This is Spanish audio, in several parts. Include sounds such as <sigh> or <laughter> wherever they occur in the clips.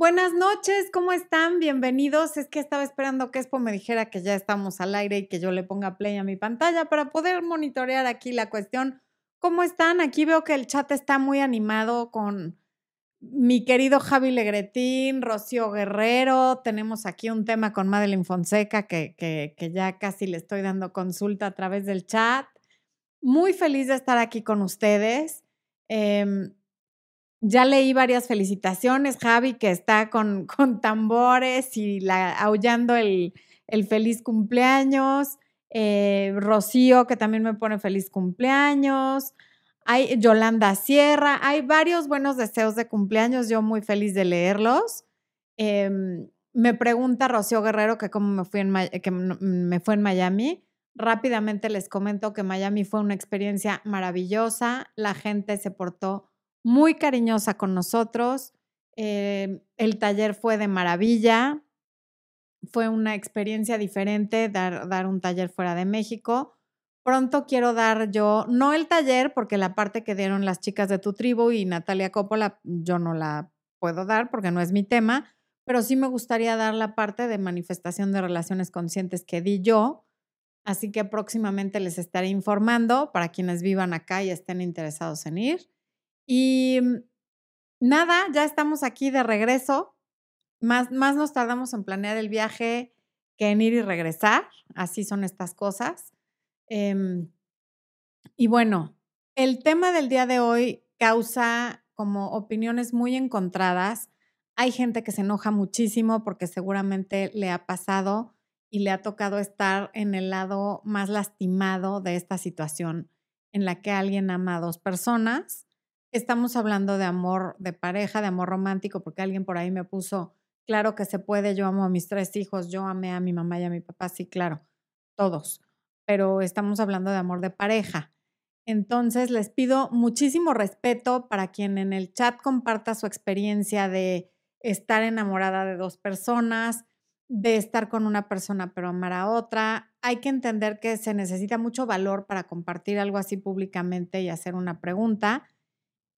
Buenas noches, ¿cómo están? Bienvenidos. Es que estaba esperando que Expo me dijera que ya estamos al aire y que yo le ponga play a mi pantalla para poder monitorear aquí la cuestión. ¿Cómo están? Aquí veo que el chat está muy animado con mi querido Javi Legretín, Rocío Guerrero. Tenemos aquí un tema con Madeline Fonseca que, que, ya casi le estoy dando consulta a través del chat. Muy feliz de estar aquí con ustedes. Em, ya leí varias felicitaciones, Javi, que está con, con tambores y la, aullando el, el feliz cumpleaños. Eh, Rocío, que también me pone feliz cumpleaños. Hay Yolanda Sierra, hay varios buenos deseos de cumpleaños, yo muy feliz de leerlos. Em, me pregunta Rocío Guerrero que cómo me fui en, que me fue en Miami. Rápidamente les comento que Miami fue una experiencia maravillosa, la gente se portó muy cariñosa con nosotros. Eh, el taller fue de maravilla. Fue una experiencia diferente dar, dar un taller fuera de México. Pronto quiero dar yo, no el taller, porque la parte que dieron las chicas de tu tribu y Natalia Coppola, yo no la puedo dar porque no es mi tema, pero sí me gustaría dar la parte de manifestación de relaciones conscientes que di yo. Así que próximamente les estaré informando para quienes vivan acá y estén interesados en ir. Y mm, nada, ya estamos aquí de regreso. Más, más nos tardamos en planear el viaje que en ir y regresar. Así son estas cosas. Em, y bueno, el tema del día de hoy causa como opiniones muy encontradas. Hay gente que se enoja muchísimo porque seguramente le ha pasado y le ha tocado estar en el lado más lastimado de esta situación en la que alguien ama a dos personas estamos hablando de amor de pareja, de amor romántico, porque alguien por ahí me puso, claro que se puede, yo amo a mis tres hijos, yo amé a mi mamá y a mi papá, sí, claro, todos, pero estamos hablando de amor de pareja. Entonces, les pido muchísimo respeto para quien en el chat comparta su experiencia de estar enamorada de dos personas, de estar con una persona pero amar a otra. Hay que entender que se necesita mucho valor para compartir algo así públicamente y hacer una pregunta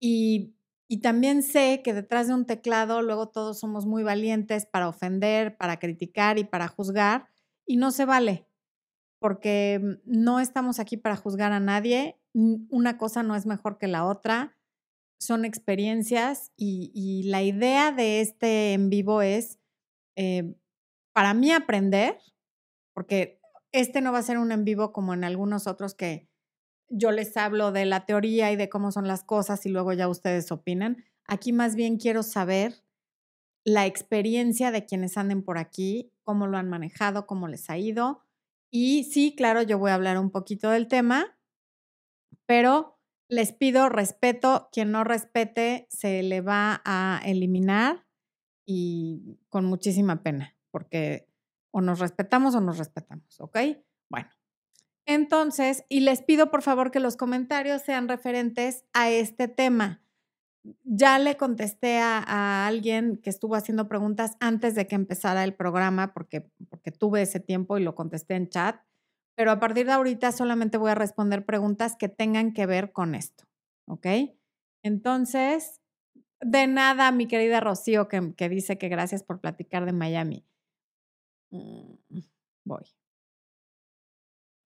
y, también sé que detrás de un teclado luego todos somos muy valientes para ofender, para criticar y para juzgar, y no se vale, porque mm, no estamos aquí para juzgar a nadie, una cosa no es mejor que la otra, son experiencias y, la idea de este en vivo es, eh, para mí, aprender, porque este no va a ser un en vivo como en algunos otros que yo les hablo de la teoría y de cómo son las cosas y luego ya ustedes opinan. Aquí más bien quiero saber la experiencia de quienes anden por aquí, cómo lo han manejado, cómo les ha ido. Y sí, claro, yo voy a hablar un poquito del tema, pero les pido respeto. Quien no respete se le va a eliminar y con muchísima pena, porque o nos respetamos o nos respetamos, ¿ok? Bueno, entonces, y les pido por favor que los comentarios sean referentes a este tema. Ya le contesté a, alguien que estuvo haciendo preguntas antes de que empezara el programa, porque, porque tuve ese tiempo y lo contesté en chat, pero a partir de ahorita solamente voy a responder preguntas que tengan que ver con esto, ¿ok? Entonces, de nada, mi querida Rocío, que, que dice que gracias por platicar de Miami. Mm, voy.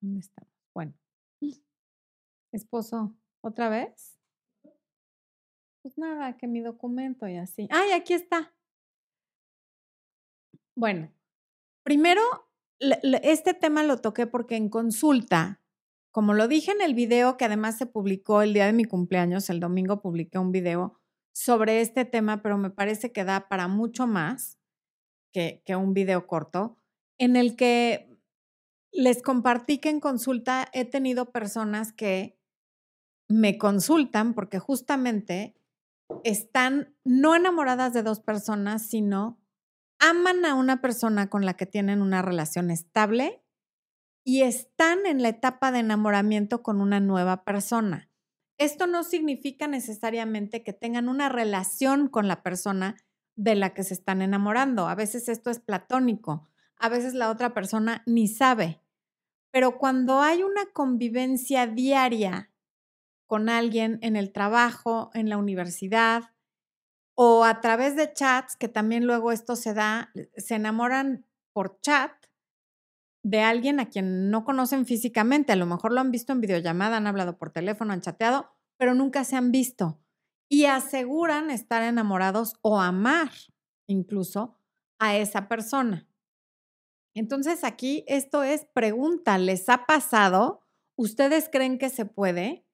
¿Dónde estamos? Bueno. Esposo, ¿otra vez? Pues nada, que mi documento y así. ¡Ay, aquí está! Bueno, primero, este tema lo toqué porque en consulta, como lo dije en el video que además se publicó el día de mi cumpleaños, el domingo publiqué un video sobre este tema, pero me parece que da para mucho más que, que un video corto, en el que les compartí que en consulta he tenido personas que me consultan porque justamente están no enamoradas de dos personas, sino aman a una persona con la que tienen una relación estable y están en la etapa de enamoramiento con una nueva persona. Esto no significa necesariamente que tengan una relación con la persona de la que se están enamorando. A veces esto es platónico, a veces la otra persona ni sabe. Pero cuando hay una convivencia diaria con alguien en el trabajo, en la universidad, o a través de chats, que también luego esto se da, se enamoran por chat de alguien a quien no conocen físicamente. A lo mejor lo han visto en videollamada, han hablado por teléfono, han chateado, pero nunca se han visto. Y aseguran estar enamorados o amar incluso a esa persona. Entonces aquí esto es pregunta, ¿les ha pasado? ¿Ustedes creen que se puede?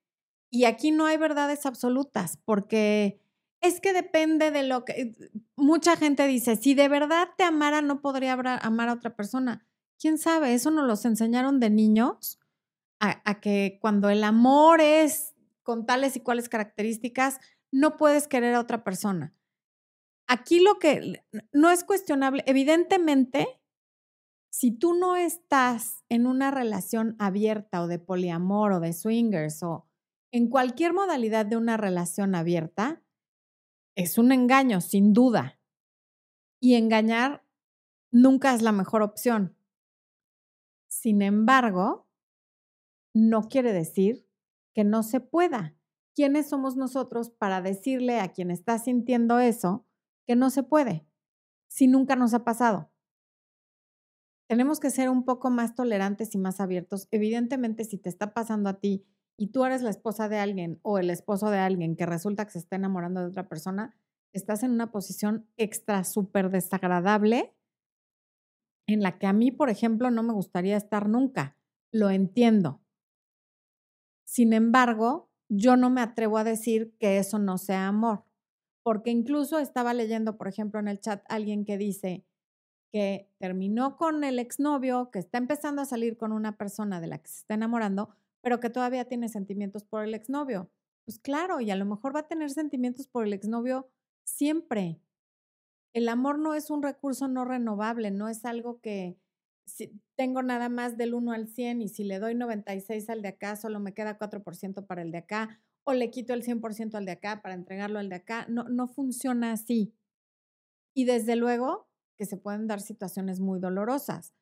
Y aquí no hay verdades absolutas, porque es que depende de lo que... Mucha gente dice, si de verdad te amara, no podría amar a otra persona. ¿Quién sabe? Eso nos los enseñaron de niños, a, a que cuando el amor es con tales y cuales características, no puedes querer a otra persona. Aquí lo que no es cuestionable, evidentemente, si tú no estás en una relación abierta o de poliamor o de swingers o en cualquier modalidad de una relación abierta, es un engaño, sin duda. Y engañar nunca es la mejor opción. Sin embargo, no quiere decir que no se pueda. ¿Quiénes somos nosotros para decirle a quien está sintiendo eso que no se puede si nunca nos ha pasado? Tenemos que ser un poco más tolerantes y más abiertos. Evidentemente, si te está pasando a ti y tú eres la esposa de alguien o el esposo de alguien que resulta que se está enamorando de otra persona, estás en una posición extra súper desagradable en la que a mí, por ejemplo, no me gustaría estar nunca. Lo entiendo. Sin embargo, yo no me atrevo a decir que eso no sea amor, porque incluso estaba leyendo, por ejemplo, en el chat alguien que dice que terminó con el exnovio, que está empezando a salir con una persona de la que se está enamorando, pero que todavía tiene sentimientos por el exnovio. Pues claro, y a lo mejor va a tener sentimientos por el exnovio siempre. El amor no es un recurso no renovable, no es algo que si tengo nada más del 1 al 100 y si le doy 96 al de acá, solo me queda 4% para el de acá, o le quito el 100% al de acá para entregarlo al de acá. No, no funciona así. Y desde luego que se pueden dar situaciones muy dolorosas.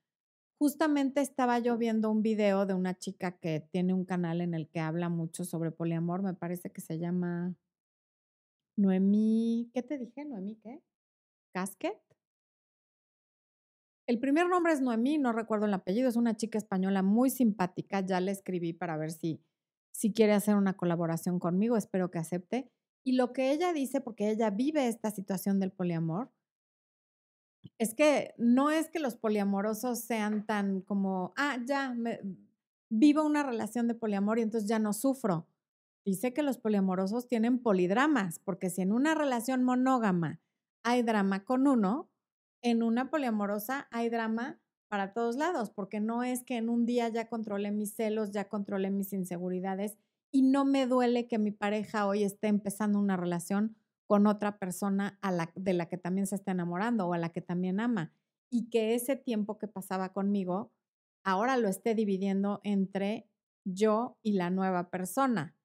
Justamente estaba yo viendo un video de una chica que tiene un canal en el que habla mucho sobre poliamor, me parece que se llama Noemí, ¿qué te dije? Noemí, ¿qué? Casket. El primer nombre es Noemí, no recuerdo el apellido, es una chica española muy simpática, ya le escribí para ver si, si quiere hacer una colaboración conmigo, espero que acepte. Y lo que ella dice, porque ella vive esta situación del poliamor, es que no es que los poliamorosos sean tan como, ah, ya, vivo una relación de poliamor y entonces ya no sufro. Dice que los poliamorosos tienen polidramas, porque si en una relación monógama hay drama con uno, en una poliamorosa hay drama para todos lados, porque no es que en un día ya controlé mis celos, ya controlé mis inseguridades y no me duele que mi pareja hoy esté empezando una relación con otra persona a la, de la que también se está enamorando o a la que también ama. Y que ese tiempo que pasaba conmigo, ahora lo esté dividiendo entre yo y la nueva persona.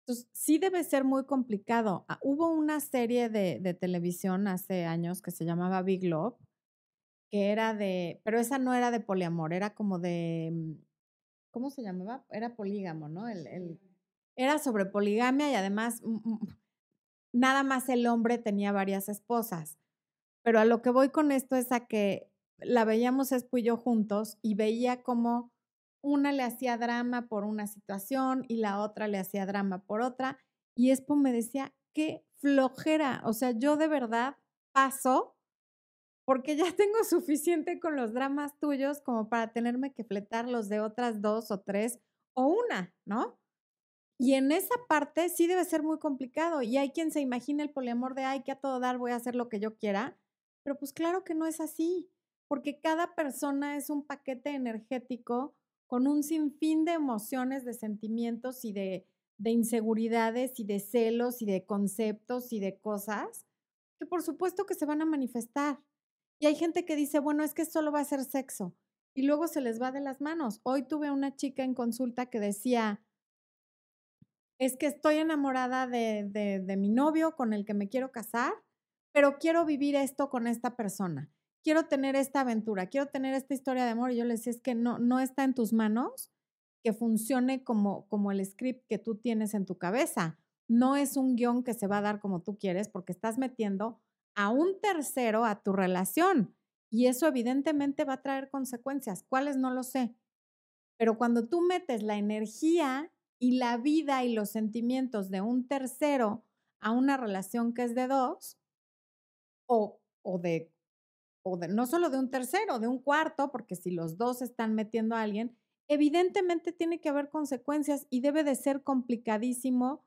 Entonces, sí debe ser muy complicado. Ah, hubo una serie de, de televisión hace años que se llamaba Big Love, que era de, pero esa no era de poliamor, era como de, mm, ¿cómo se llamaba? Era polígamo, ¿no? El, el, era sobre poligamia y además mm, mm, nada más el hombre tenía varias esposas. Pero a lo que voy con esto es a que la veíamos Espo y yo juntos y veía como una le hacía drama por una situación y la otra le hacía drama por otra. Y Espo me decía, qué flojera. O sea, yo de verdad paso porque ya <laughs> tengo suficiente con los dramas tuyos como para tenerme que fletar los de otras dos o tres o una, ¿no? Y en esa parte sí debe ser muy complicado. Y hay quien se imagina el poliamor de, ay, que a todo dar voy a hacer lo que yo quiera. Pero pues claro que no es así, porque cada persona es un paquete energético con un sinfín de emociones, de sentimientos y de, de inseguridades y de celos y de conceptos y de cosas que por supuesto que se van a manifestar. Y hay gente que dice, bueno, es que solo va a ser sexo. Y luego se les va de las manos. Hoy tuve una chica en consulta que decía, es que estoy enamorada de, mi novio con el que me quiero casar, pero quiero vivir esto con esta persona. Quiero tener esta aventura, quiero tener esta historia de amor. Y yo le decía, es que no, no está en tus manos que funcione como, como el script que tú tienes en tu cabeza. no es un guion que se va a dar como tú quieres porque estás metiendo a un tercero a tu relación y eso evidentemente va a traer consecuencias. ¿Cuáles? No lo sé. Pero cuando tú metes la energía y la vida y los sentimientos de un tercero a una relación que es de dos, o, o, de, o de, no solo de un tercero, de un cuarto, porque si los dos están metiendo a alguien, evidentemente tiene que haber consecuencias y debe de ser complicadísimo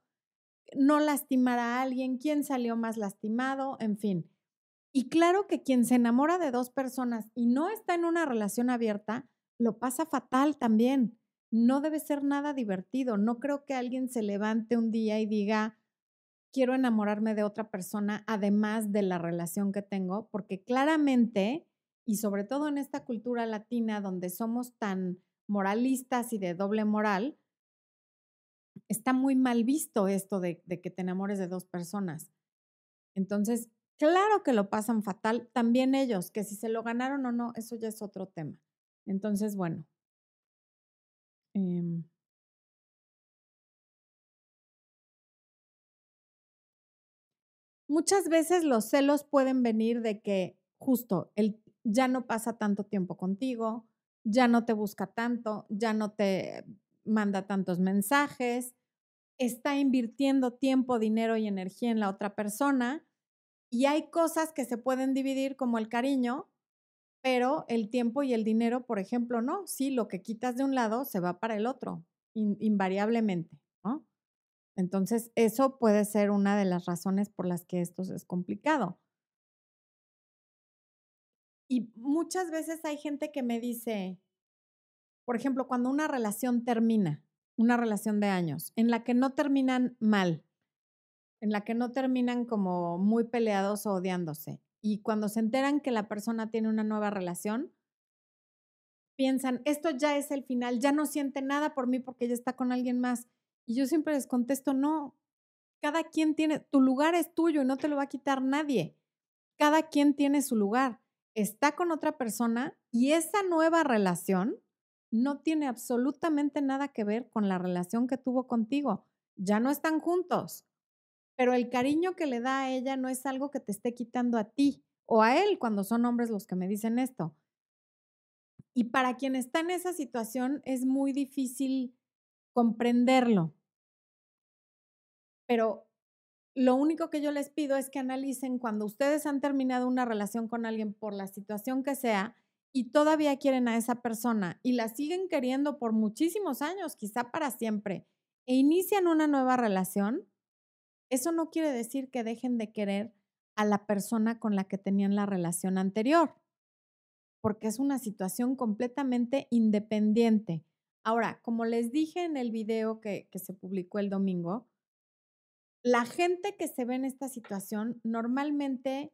no lastimar a alguien, quién salió más lastimado, en fin. Y claro que quien se enamora de dos personas y no está en una relación abierta, lo pasa fatal también. No debe ser nada divertido. No creo que alguien se levante un día y diga, quiero enamorarme de otra persona además de la relación que tengo, porque claramente, y sobre todo en esta cultura latina donde somos tan moralistas y de doble moral, está muy mal visto esto de, que te enamores de dos personas. Entonces, claro que lo pasan fatal, también ellos, que si se lo ganaron o no, eso ya es otro tema. Entonces, bueno. Em, muchas veces los celos pueden venir de que justo él ya no pasa tanto tiempo contigo, ya no te busca tanto, ya no te manda tantos mensajes, está invirtiendo tiempo, dinero y energía en la otra persona y hay cosas que se pueden dividir como el cariño, pero el tiempo y el dinero, por ejemplo, no. Sí, lo que quitas de un lado se va para el otro, invariablemente, ¿no? Entonces, eso puede ser una de las razones por las que esto es complicado. Y muchas veces hay gente que me dice, por ejemplo, cuando una relación termina, una relación de años, en la que no terminan mal, en la que no terminan como muy peleados o odiándose, y cuando se enteran que la persona tiene una nueva relación, piensan, esto ya es el final, ya no siente nada por mí porque ya está con alguien más. Y yo siempre les contesto, no, cada quien tiene, tu lugar es tuyo y no te lo va a quitar nadie. Cada quien tiene su lugar, está con otra persona y esa nueva relación no tiene absolutamente nada que ver con la relación que tuvo contigo. Ya no están juntos, pero el cariño que le da a ella no es algo que te esté quitando a ti o a él cuando son hombres los que me dicen esto. Y para quien está en esa situación es muy difícil comprenderlo. Pero lo único que yo les pido es que analicen cuando ustedes han terminado una relación con alguien por la situación que sea y todavía quieren a esa persona y la siguen queriendo por muchísimos años, quizá para siempre, e inician una nueva relación, eso no quiere decir que dejen de querer a la persona con la que tenían la relación anterior, porque es una situación completamente independiente. Ahora, como les dije en el video que, se publicó el domingo, la gente que se ve en esta situación normalmente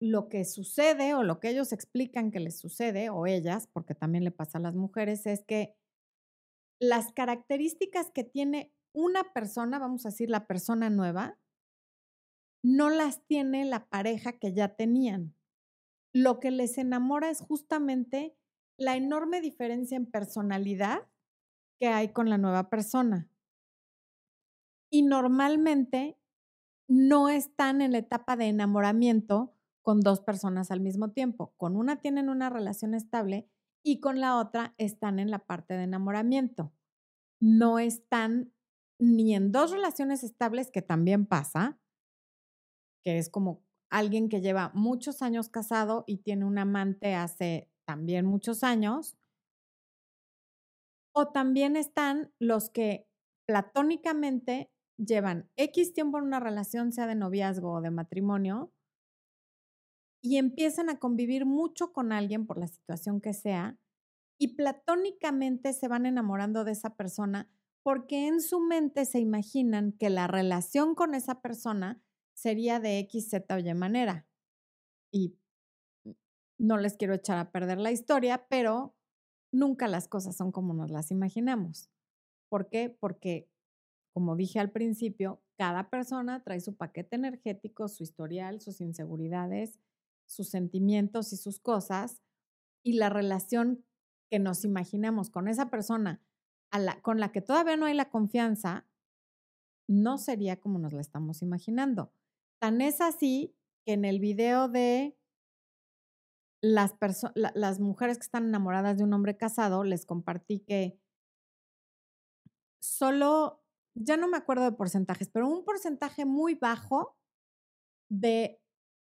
lo que sucede o lo que ellos explican que les sucede, o ellas, porque también le pasa a las mujeres, es que las características que tiene una persona, vamos a decir la persona nueva, no las tiene la pareja que ya tenían. Lo que les enamora es justamente la enorme diferencia en personalidad que hay con la nueva persona. Y normalmente no están en la etapa de enamoramiento con dos personas al mismo tiempo. Con una tienen una relación estable y con la otra están en la parte de enamoramiento. No están ni en dos relaciones estables, que también pasa, que es como alguien que lleva muchos años casado y tiene un amante hace también muchos años. O también están los que platónicamente llevan X tiempo en una relación, sea de noviazgo o de matrimonio, y empiezan a convivir mucho con alguien por la situación que sea, y platónicamente se van enamorando de esa persona porque en su mente se imaginan que la relación con esa persona sería de X, Z o Y manera. Y no les quiero echar a perder la historia, pero nunca las cosas son como nos las imaginamos. ¿Por qué? Porque, como dije al principio, cada persona trae su paquete energético, su historial, sus inseguridades, sus sentimientos y sus cosas, y la relación que nos imaginamos con esa persona con la que todavía no hay la confianza, no sería como nos la estamos imaginando. Tan es así que en el video de las, las mujeres que están enamoradas de un hombre casado, les compartí que solo, ya no me acuerdo de porcentajes, pero un porcentaje muy bajo de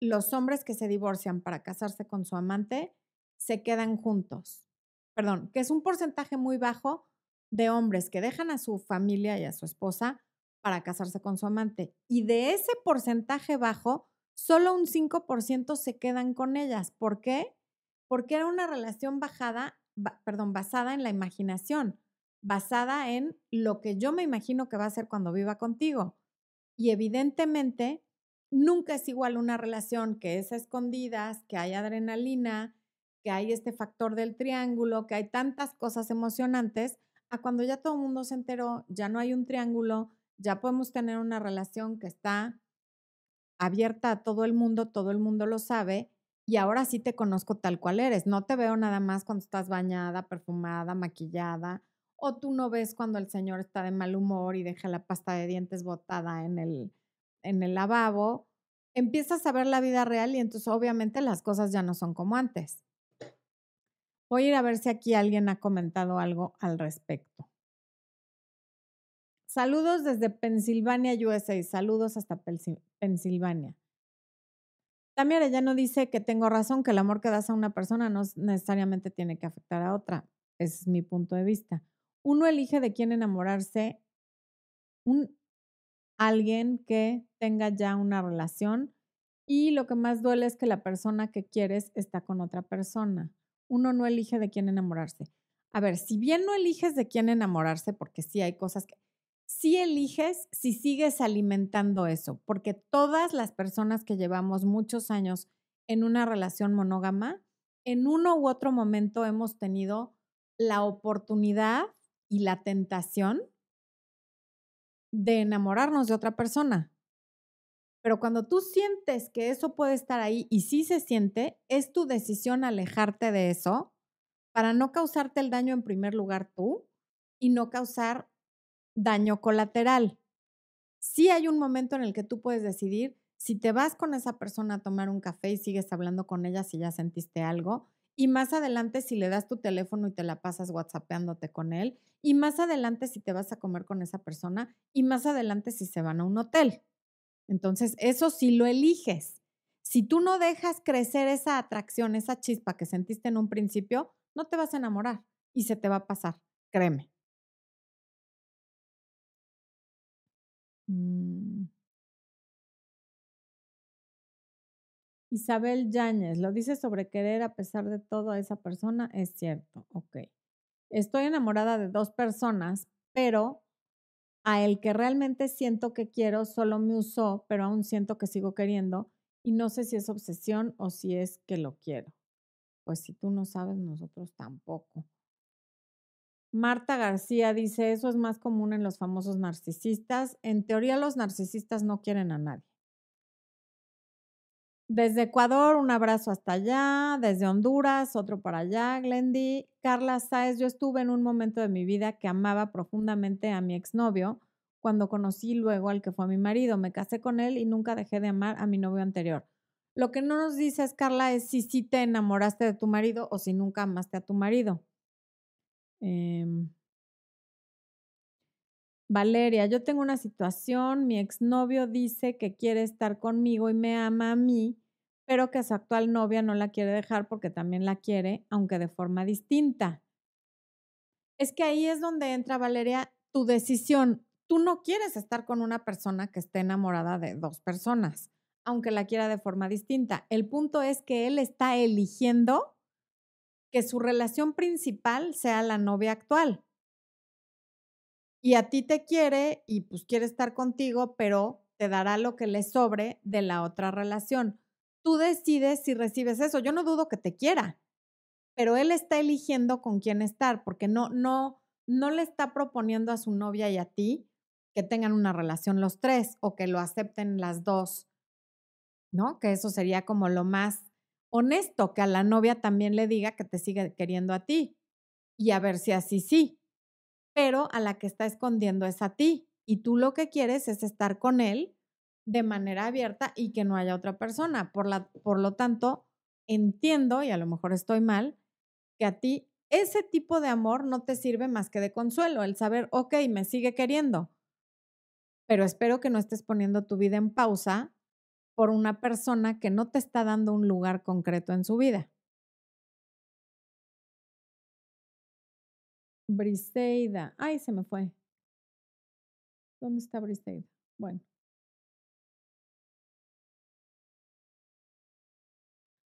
los hombres que se divorcian para casarse con su amante se quedan juntos. Perdón, que es un porcentaje muy bajo de hombres que dejan a su familia y a su esposa para casarse con su amante. Y de ese porcentaje bajo, solo un 5% se quedan con ellas. ¿Por qué? Porque era una relación bajada, perdón, basada en la imaginación, basada en lo que yo me imagino que va a ser cuando viva contigo. Y evidentemente, nunca es igual una relación que es a escondidas, que hay adrenalina, que hay este factor del triángulo, que hay tantas cosas emocionantes, a cuando ya todo el mundo se enteró, ya no hay un triángulo, ya podemos tener una relación que está abierta a todo el mundo, todo el mundo lo sabe y ahora sí te conozco tal cual eres. No te veo nada más cuando estás bañada, perfumada, maquillada, o tú no ves cuando el señor está de mal humor y deja la pasta de dientes botada en el, en el lavabo. Empiezas a ver la vida real y entonces obviamente las cosas ya no son como antes. Voy a ir a ver si aquí alguien ha comentado algo al respecto. Saludos desde Pensilvania, USA. Saludos hasta Pensilvania. También no dice que tengo razón, que el amor que das a una persona no necesariamente tiene que afectar a otra. Ese es mi punto de vista. Uno elige de quién enamorarse, un, alguien que tenga ya una relación y lo que más duele es que la persona que quieres está con otra persona. Uno no elige de quién enamorarse. A ver, si bien no eliges de quién enamorarse, porque sí hay cosas que si eliges si sigues alimentando eso, porque todas las personas que llevamos muchos años en una relación monógama, en uno u otro momento hemos tenido la oportunidad y la tentación de enamorarnos de otra persona. Pero cuando tú sientes que eso puede estar ahí y sí se siente, es tu decisión alejarte de eso para no causarte el daño en primer lugar tú y no causar daño colateral. Sí hay un momento en el que tú puedes decidir si te vas con esa persona a tomar un café y sigues hablando con ella si ya sentiste algo, y más adelante si le das tu teléfono y te la pasas whatsappeándote con él, y más adelante si te vas a comer con esa persona, y más adelante si se van a un hotel. Entonces, eso sí lo eliges. Si tú no dejas crecer esa atracción, esa chispa que sentiste en un principio, no te vas a enamorar y se te va a pasar, créeme. Mm. Isabel Yáñez, lo dice sobre querer a pesar de todo a esa persona, es cierto, ok. Estoy enamorada de dos personas, pero a el que realmente siento que quiero solo me usó, pero aún siento que sigo queriendo y no sé si es obsesión o si es que lo quiero. Pues si tú no sabes, nosotros tampoco. Marta García dice, eso es más común en los famosos narcisistas. En teoría los narcisistas no quieren a nadie. Desde Ecuador, un abrazo hasta allá. Desde Honduras, otro para allá, Glendy. Carla Sáez, yo estuve en un momento de mi vida que amaba profundamente a mi exnovio cuando conocí luego al que fue mi marido. Me casé con él y nunca dejé de amar a mi novio anterior. Lo que no nos dices, Carla, es si sí te enamoraste de tu marido o si nunca amaste a tu marido. Em, Valeria, yo tengo una situación, mi exnovio dice que quiere estar conmigo y me ama a mí, pero que su actual novia no la quiere dejar porque también la quiere, aunque de forma distinta. Es que ahí es donde entra, Valeria, tu decisión. Tú no quieres estar con una persona que esté enamorada de dos personas, aunque la quiera de forma distinta. El punto es que él está eligiendo que su relación principal sea la novia actual. Y a ti te quiere y pues quiere estar contigo, pero te dará lo que le sobre de la otra relación. Tú decides si recibes eso. Yo no dudo que te quiera, pero él está eligiendo con quién estar, porque no, no, no le está proponiendo a su novia y a ti que tengan una relación los tres o que lo acepten las dos, ¿no? Que eso sería como lo más honesto, que a la novia también le diga que te sigue queriendo a ti y a ver si así sí, pero a la que está escondiendo es a ti. y tú lo que quieres es estar con él de manera abierta y que no haya otra persona. Por, la, por lo tanto, entiendo, y a lo mejor estoy mal, que a ti ese tipo de amor no te sirve más que de consuelo, el saber, ok, me sigue queriendo, pero espero que no estés poniendo tu vida en pausa por una persona que no te está dando un lugar concreto en su vida. Briseida. Ay, se me fue. ¿Dónde está Briseida? Bueno.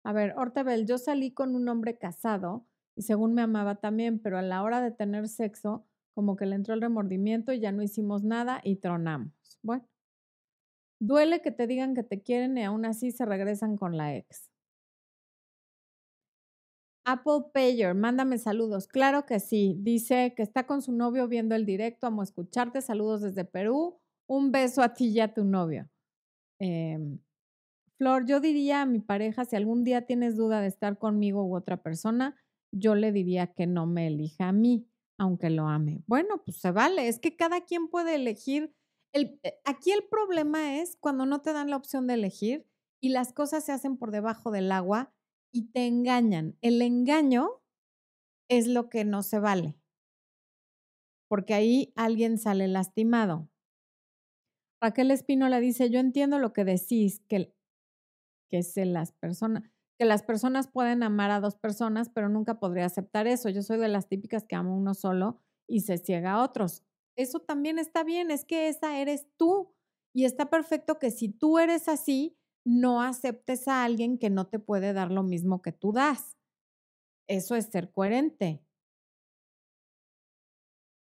A ver, Ortebel, yo salí con un hombre casado y según me amaba también, pero a la hora de tener sexo, como que le entró el remordimiento y ya no hicimos nada y tronamos. Bueno, duele que te digan que te quieren y aún así se regresan con la ex. Apple Payer, mándame saludos. Claro que sí. Dice que está con su novio viendo el directo. Amo escucharte. Saludos desde Perú. Un beso a ti y a tu novio. Eh, Flor, yo diría a mi pareja, si algún día tienes duda de estar conmigo u otra persona, yo le diría que no me elija a mí, aunque lo ame. Bueno, pues se vale, es que cada quien puede elegir. El, eh, aquí el problema es cuando no te dan la opción de elegir y las cosas se hacen por debajo del agua y te engañan. El engaño es lo que no se vale, porque ahí alguien sale lastimado. Raquel Espino dice, yo entiendo lo que decís, que que es las personas, que las personas pueden amar a dos personas, pero nunca podría aceptar eso. Yo soy de las típicas que amo uno solo y se ciega a otros. Eso también está bien, es que esa eres tú y está perfecto que si tú eres así, no aceptes a alguien que no te puede dar lo mismo que tú das. Eso es ser coherente.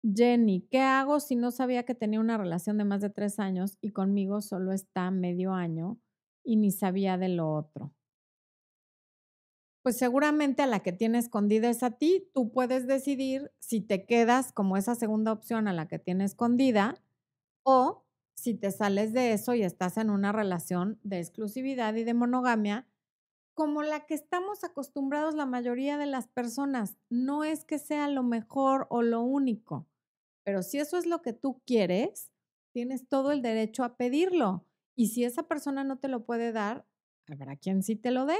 Jenny, ¿qué hago si no sabía que tenía una relación de más de tres años y conmigo solo está medio año? y ni sabía de lo otro. Pues seguramente a la que tiene escondida es a ti. Tú puedes decidir si te quedas como esa segunda opción a la que tiene escondida o si te sales de eso y estás en una relación de exclusividad y de monogamia como la que estamos acostumbrados la mayoría de las personas. No es que sea lo mejor o lo único, pero si eso es lo que tú quieres, tienes todo el derecho a pedirlo. Y si esa persona no te lo puede dar, habrá quien sí te lo dé.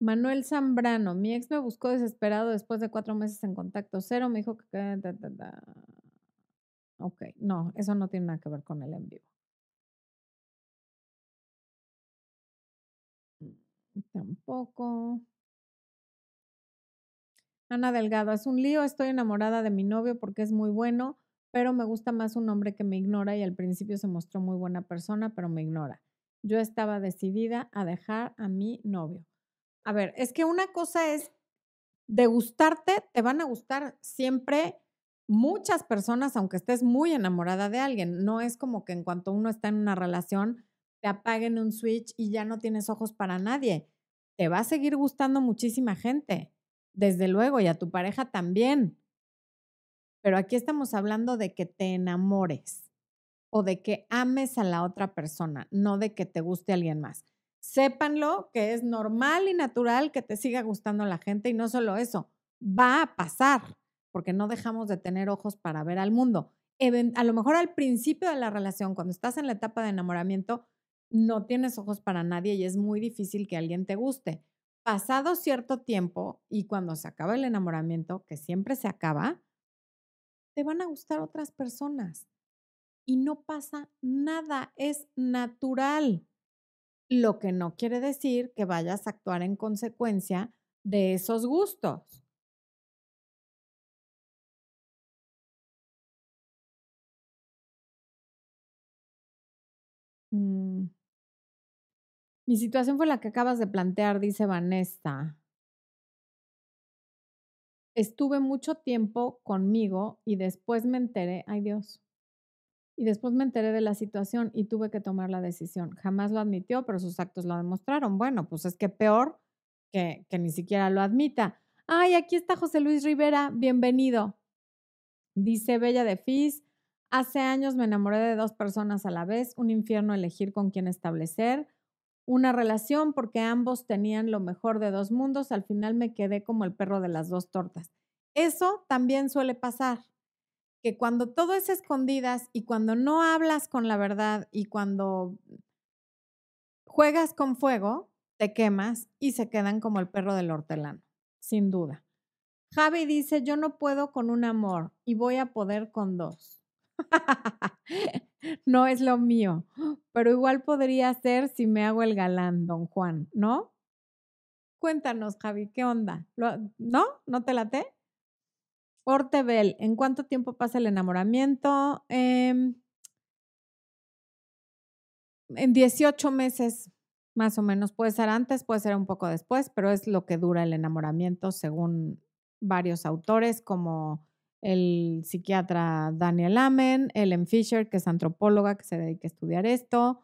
Manuel Zambrano, mi ex me buscó desesperado después de cuatro meses en contacto cero, me dijo que... Ok, no, eso no tiene nada que ver con el en vivo. Mm, tampoco. Ana Delgado, es un lío, estoy enamorada de mi novio porque es muy bueno, pero me gusta más un hombre que me ignora y al principio se mostró muy buena persona, pero me ignora. Yo estaba decidida a dejar a mi novio. A ver, es que una cosa es de gustarte, te van a gustar siempre muchas personas, aunque estés muy enamorada de alguien. No es como que en cuanto uno está en una relación, te apaguen un switch y ya no tienes ojos para nadie. Te va a seguir gustando muchísima gente, desde luego, y a tu pareja también. Pero aquí estamos hablando de que te enamores o de que ames a la otra persona, no de que te guste alguien más. Sépanlo que es normal y natural que te siga gustando la gente y no solo eso, va a pasar porque no dejamos de tener ojos para ver al mundo. A lo mejor al principio de la relación, cuando estás en la etapa de enamoramiento, no tienes ojos para nadie y es muy difícil que alguien te guste. Pasado cierto tiempo y cuando se acaba el enamoramiento, que siempre se acaba, te van a gustar otras personas. Y no pasa nada, es natural. Lo que no quiere decir que vayas a actuar en consecuencia de esos gustos. Mm. Mi situación fue la que acabas de plantear, dice Vanessa estuve mucho tiempo conmigo y después me enteré, ay Dios, y después me enteré de la situación y tuve que tomar la decisión. Jamás lo admitió, pero sus actos lo demostraron. Bueno, pues es que peor que, que ni siquiera lo admita. Ay, aquí está José Luis Rivera, bienvenido. Dice Bella de Fis, hace años me enamoré de dos personas a la vez, un infierno elegir con quién establecer una relación porque ambos tenían lo mejor de dos mundos, al final me quedé como el perro de las dos tortas. Eso también suele pasar. que cuando todo es escondidas y cuando no hablas con la verdad y cuando juegas con fuego, te quemas y se quedan como el perro del hortelano, sin duda. Javi dice, yo no puedo con un amor y voy a poder con dos. <laughs> no es lo mío, pero igual podría ser si me hago el galán, don Juan, ¿no? Cuéntanos, Javi, ¿qué onda? ¿No? ¿No te late? Ortebel, ¿en cuánto tiempo pasa el enamoramiento? Em en 18 meses, más o menos. Puede ser antes, puede ser un poco después, pero es lo que dura el enamoramiento según varios autores como el psiquiatra Daniel Amen, Ellen Fisher, que es antropóloga que se dedica a estudiar esto,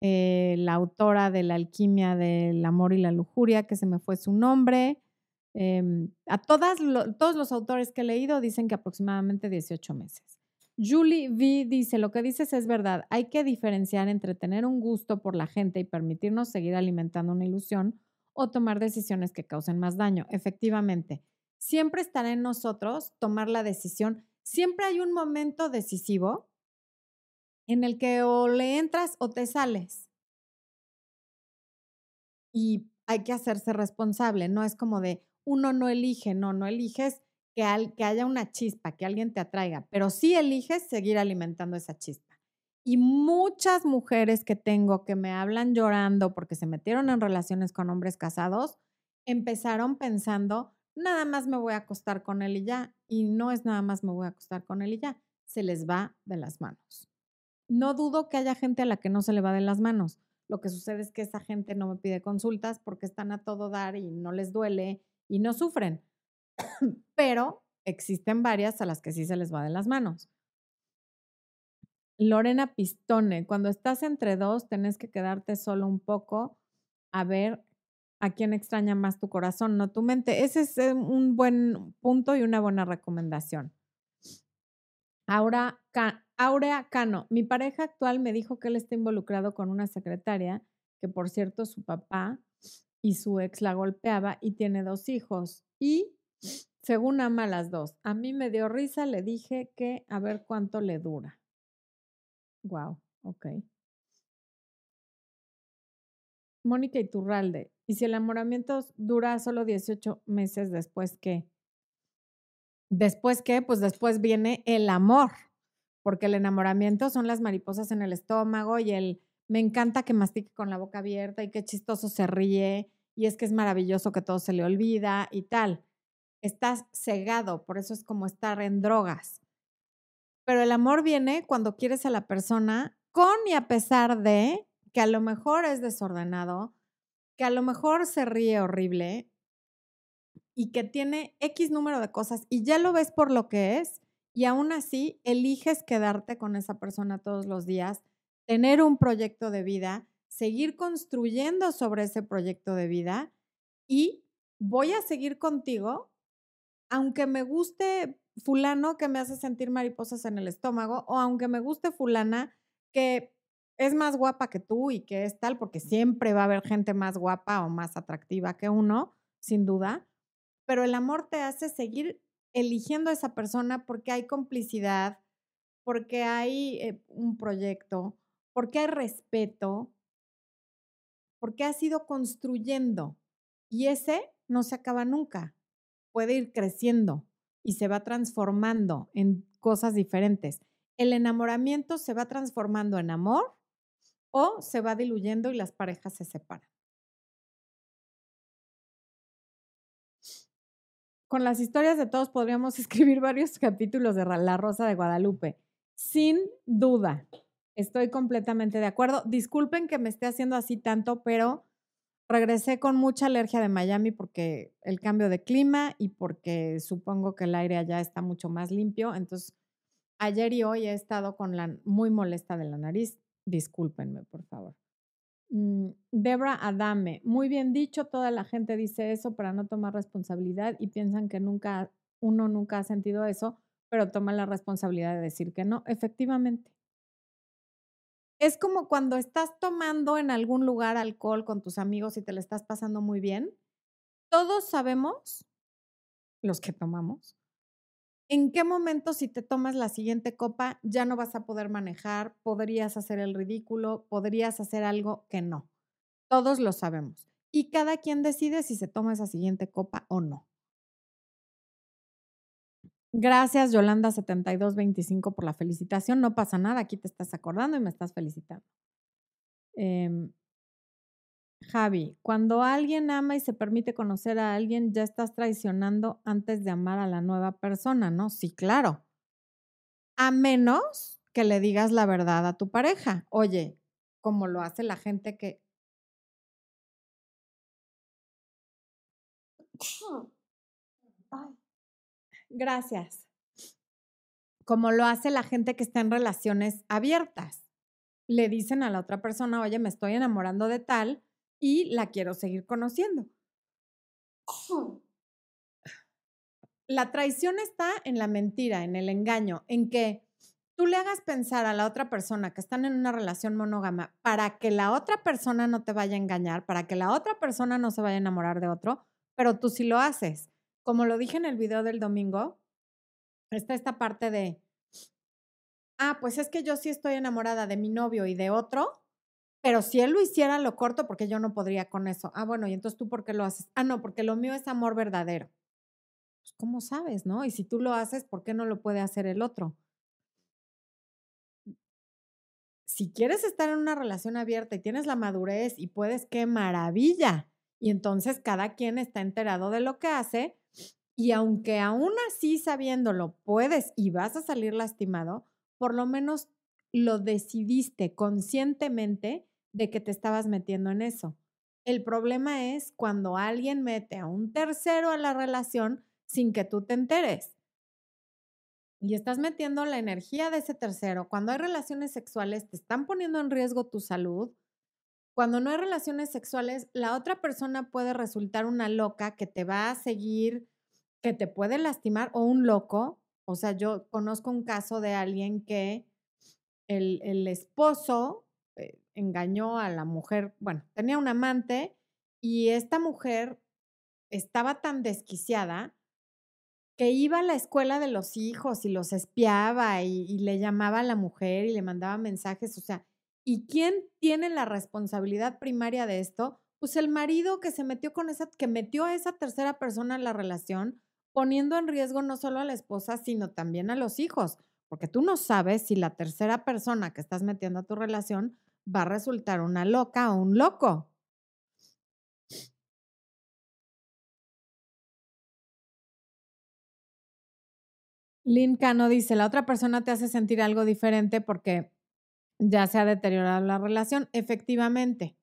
eh, la autora de La alquimia del amor y la lujuria, que se me fue su nombre. Em, a todas todos los autores que he leído dicen que aproximadamente 18 meses. Julie V dice, lo que dices es verdad, hay que diferenciar entre tener un gusto por la gente y permitirnos seguir alimentando una ilusión o tomar decisiones que causen más daño. Efectivamente, siempre estará en nosotros tomar la decisión. Siempre hay un momento decisivo en el que o le entras o te sales. Y hay que hacerse responsable, no es como de uno no elige, no, no eliges que, haya una chispa, que alguien te atraiga, pero sí eliges seguir alimentando esa chispa. Y muchas mujeres que tengo que me hablan llorando porque se metieron en relaciones con hombres casados, empezaron pensando, nada más me voy a acostar con él y ya. Y no es nada más me voy a acostar con él y ya. Se les va de las manos. No dudo que haya gente a la que no se le va de las manos. Lo que sucede es que esa gente no me pide consultas porque están a todo dar y no les duele y no sufren. Pero existen varias a las que sí se les va de las manos. Lorena Pistone, cuando estás entre dos, tenés que quedarte solo un poco a ver a quién extraña más tu corazón, no tu mente. Ese es eh, un buen punto y una buena recomendación. Ahora, Aurea Cano, mi pareja actual me dijo que él está involucrado con una secretaria, que por cierto su papá y su ex la golpeaba y tiene dos hijos. Y según ama a las dos, a mí me dio risa, le dije que a ver cuánto le dura. Wow, ok. Mónica Iturralde, ¿y si el enamoramiento dura solo 18 meses después qué? Después qué? Pues después viene el amor porque el enamoramiento son las mariposas en el estómago y el me encanta que mastique con la boca abierta y qué chistoso se ríe y es que es maravilloso que todo se le olvida y tal. Estás cegado, por eso es como estar en drogas. Pero el amor viene cuando quieres a la persona con y a pesar de que a lo mejor es desordenado, que a lo mejor se ríe horrible y que tiene X número de cosas y ya lo ves por lo que es y aún así eliges quedarte con esa persona todos los días, tener un proyecto de vida, seguir construyendo sobre ese proyecto de vida y voy a seguir contigo, aunque me guste fulano que me hace sentir mariposas en el estómago o aunque me guste fulana que es más guapa que tú y que es tal, porque siempre va a haber gente más guapa o más atractiva que uno, sin duda, pero el amor te hace seguir eligiendo a esa persona porque hay complicidad, porque hay eh, un proyecto, porque hay respeto, porque has ido construyendo. Y ese no se acaba nunca. Puede ir creciendo y se va transformando en cosas diferentes. El enamoramiento se va transformando en amor o se va diluyendo y las parejas se separan. con las historias de todos podríamos <laughs> escribir varios capítulos de La Rosa de Guadalupe. Sin duda, estoy completamente de acuerdo. Disculpen que me esté haciendo así tanto, pero regresé con mucha alergia de Miami porque el cambio de clima y porque supongo que el aire allá está mucho más limpio. Entonces, ayer y hoy he estado con la muy molesta de la nariz. Discúlpenme, por favor. Mm, Debra Adame, muy bien dicho, toda la gente dice eso para no tomar responsabilidad y piensan que nunca, uno nunca ha sentido eso, pero toma la responsabilidad de decir que no, efectivamente. Es como cuando estás tomando en algún lugar alcohol con tus amigos y te le estás pasando muy bien. Todos sabemos, los que tomamos, ¿En qué momento si te tomas la siguiente copa ya no vas a poder manejar? Podrías hacer el ridículo, podrías hacer algo que no. Todos lo sabemos. Y cada quien decide si se toma esa siguiente copa o no. Gracias, Yolanda7225, por la felicitación. No pasa nada, aquí te estás acordando y me estás felicitando. Em, Javi, cuando alguien ama y se permite conocer a alguien, ya estás traicionando antes de amar a la nueva persona, ¿no? Sí, claro. A menos que le digas la verdad a tu pareja. Oye, como lo hace la gente que... Gracias. Como lo hace la gente que está en relaciones abiertas. Le dicen a la otra persona, oye, me estoy enamorando de tal, y la quiero seguir conociendo. La traición está en la mentira, en el engaño, en que tú le hagas pensar a la otra persona que están en una relación monógama para que la otra persona no te vaya a engañar, para que la otra persona no se vaya a enamorar de otro, pero tú sí lo haces. Como lo dije en el video del domingo, está esta parte de, ah, pues es que yo sí estoy enamorada de mi novio y de otro, pero si él lo hiciera, lo corto porque yo no podría con eso. Ah, bueno, y entonces tú por qué lo haces? Ah, no, porque lo mío es amor verdadero. Pues, ¿cómo sabes, no? Y si tú lo haces, ¿por qué no lo puede hacer el otro? Si quieres estar en una relación abierta y tienes la madurez y puedes, qué maravilla. Y entonces cada quien está enterado de lo que hace. Y aunque aún así sabiéndolo puedes y vas a salir lastimado, por lo menos lo decidiste conscientemente de que te estabas metiendo en eso. El problema es cuando alguien mete a un tercero a la relación sin que tú te enteres. Y estás metiendo la energía de ese tercero. Cuando hay relaciones sexuales, te están poniendo en riesgo tu salud. Cuando no hay relaciones sexuales, la otra persona puede resultar una loca que te va a seguir, que te puede lastimar o un loco. O sea, yo conozco un caso de alguien que el, el esposo engañó a la mujer, bueno, tenía un amante y esta mujer estaba tan desquiciada que iba a la escuela de los hijos y los espiaba y, le llamaba a la mujer y le mandaba mensajes, o sea, ¿y quién tiene la responsabilidad primaria de esto? Pues el marido que se metió con esa, que metió a esa tercera persona en la relación, poniendo en riesgo no solo a la esposa, sino también a los hijos, porque tú no sabes si la tercera persona que estás metiendo a tu relación va a resultar una loca o un loco. Lynn Cano dice, la otra persona te hace sentir algo diferente porque ya se ha deteriorado la relación. Efectivamente.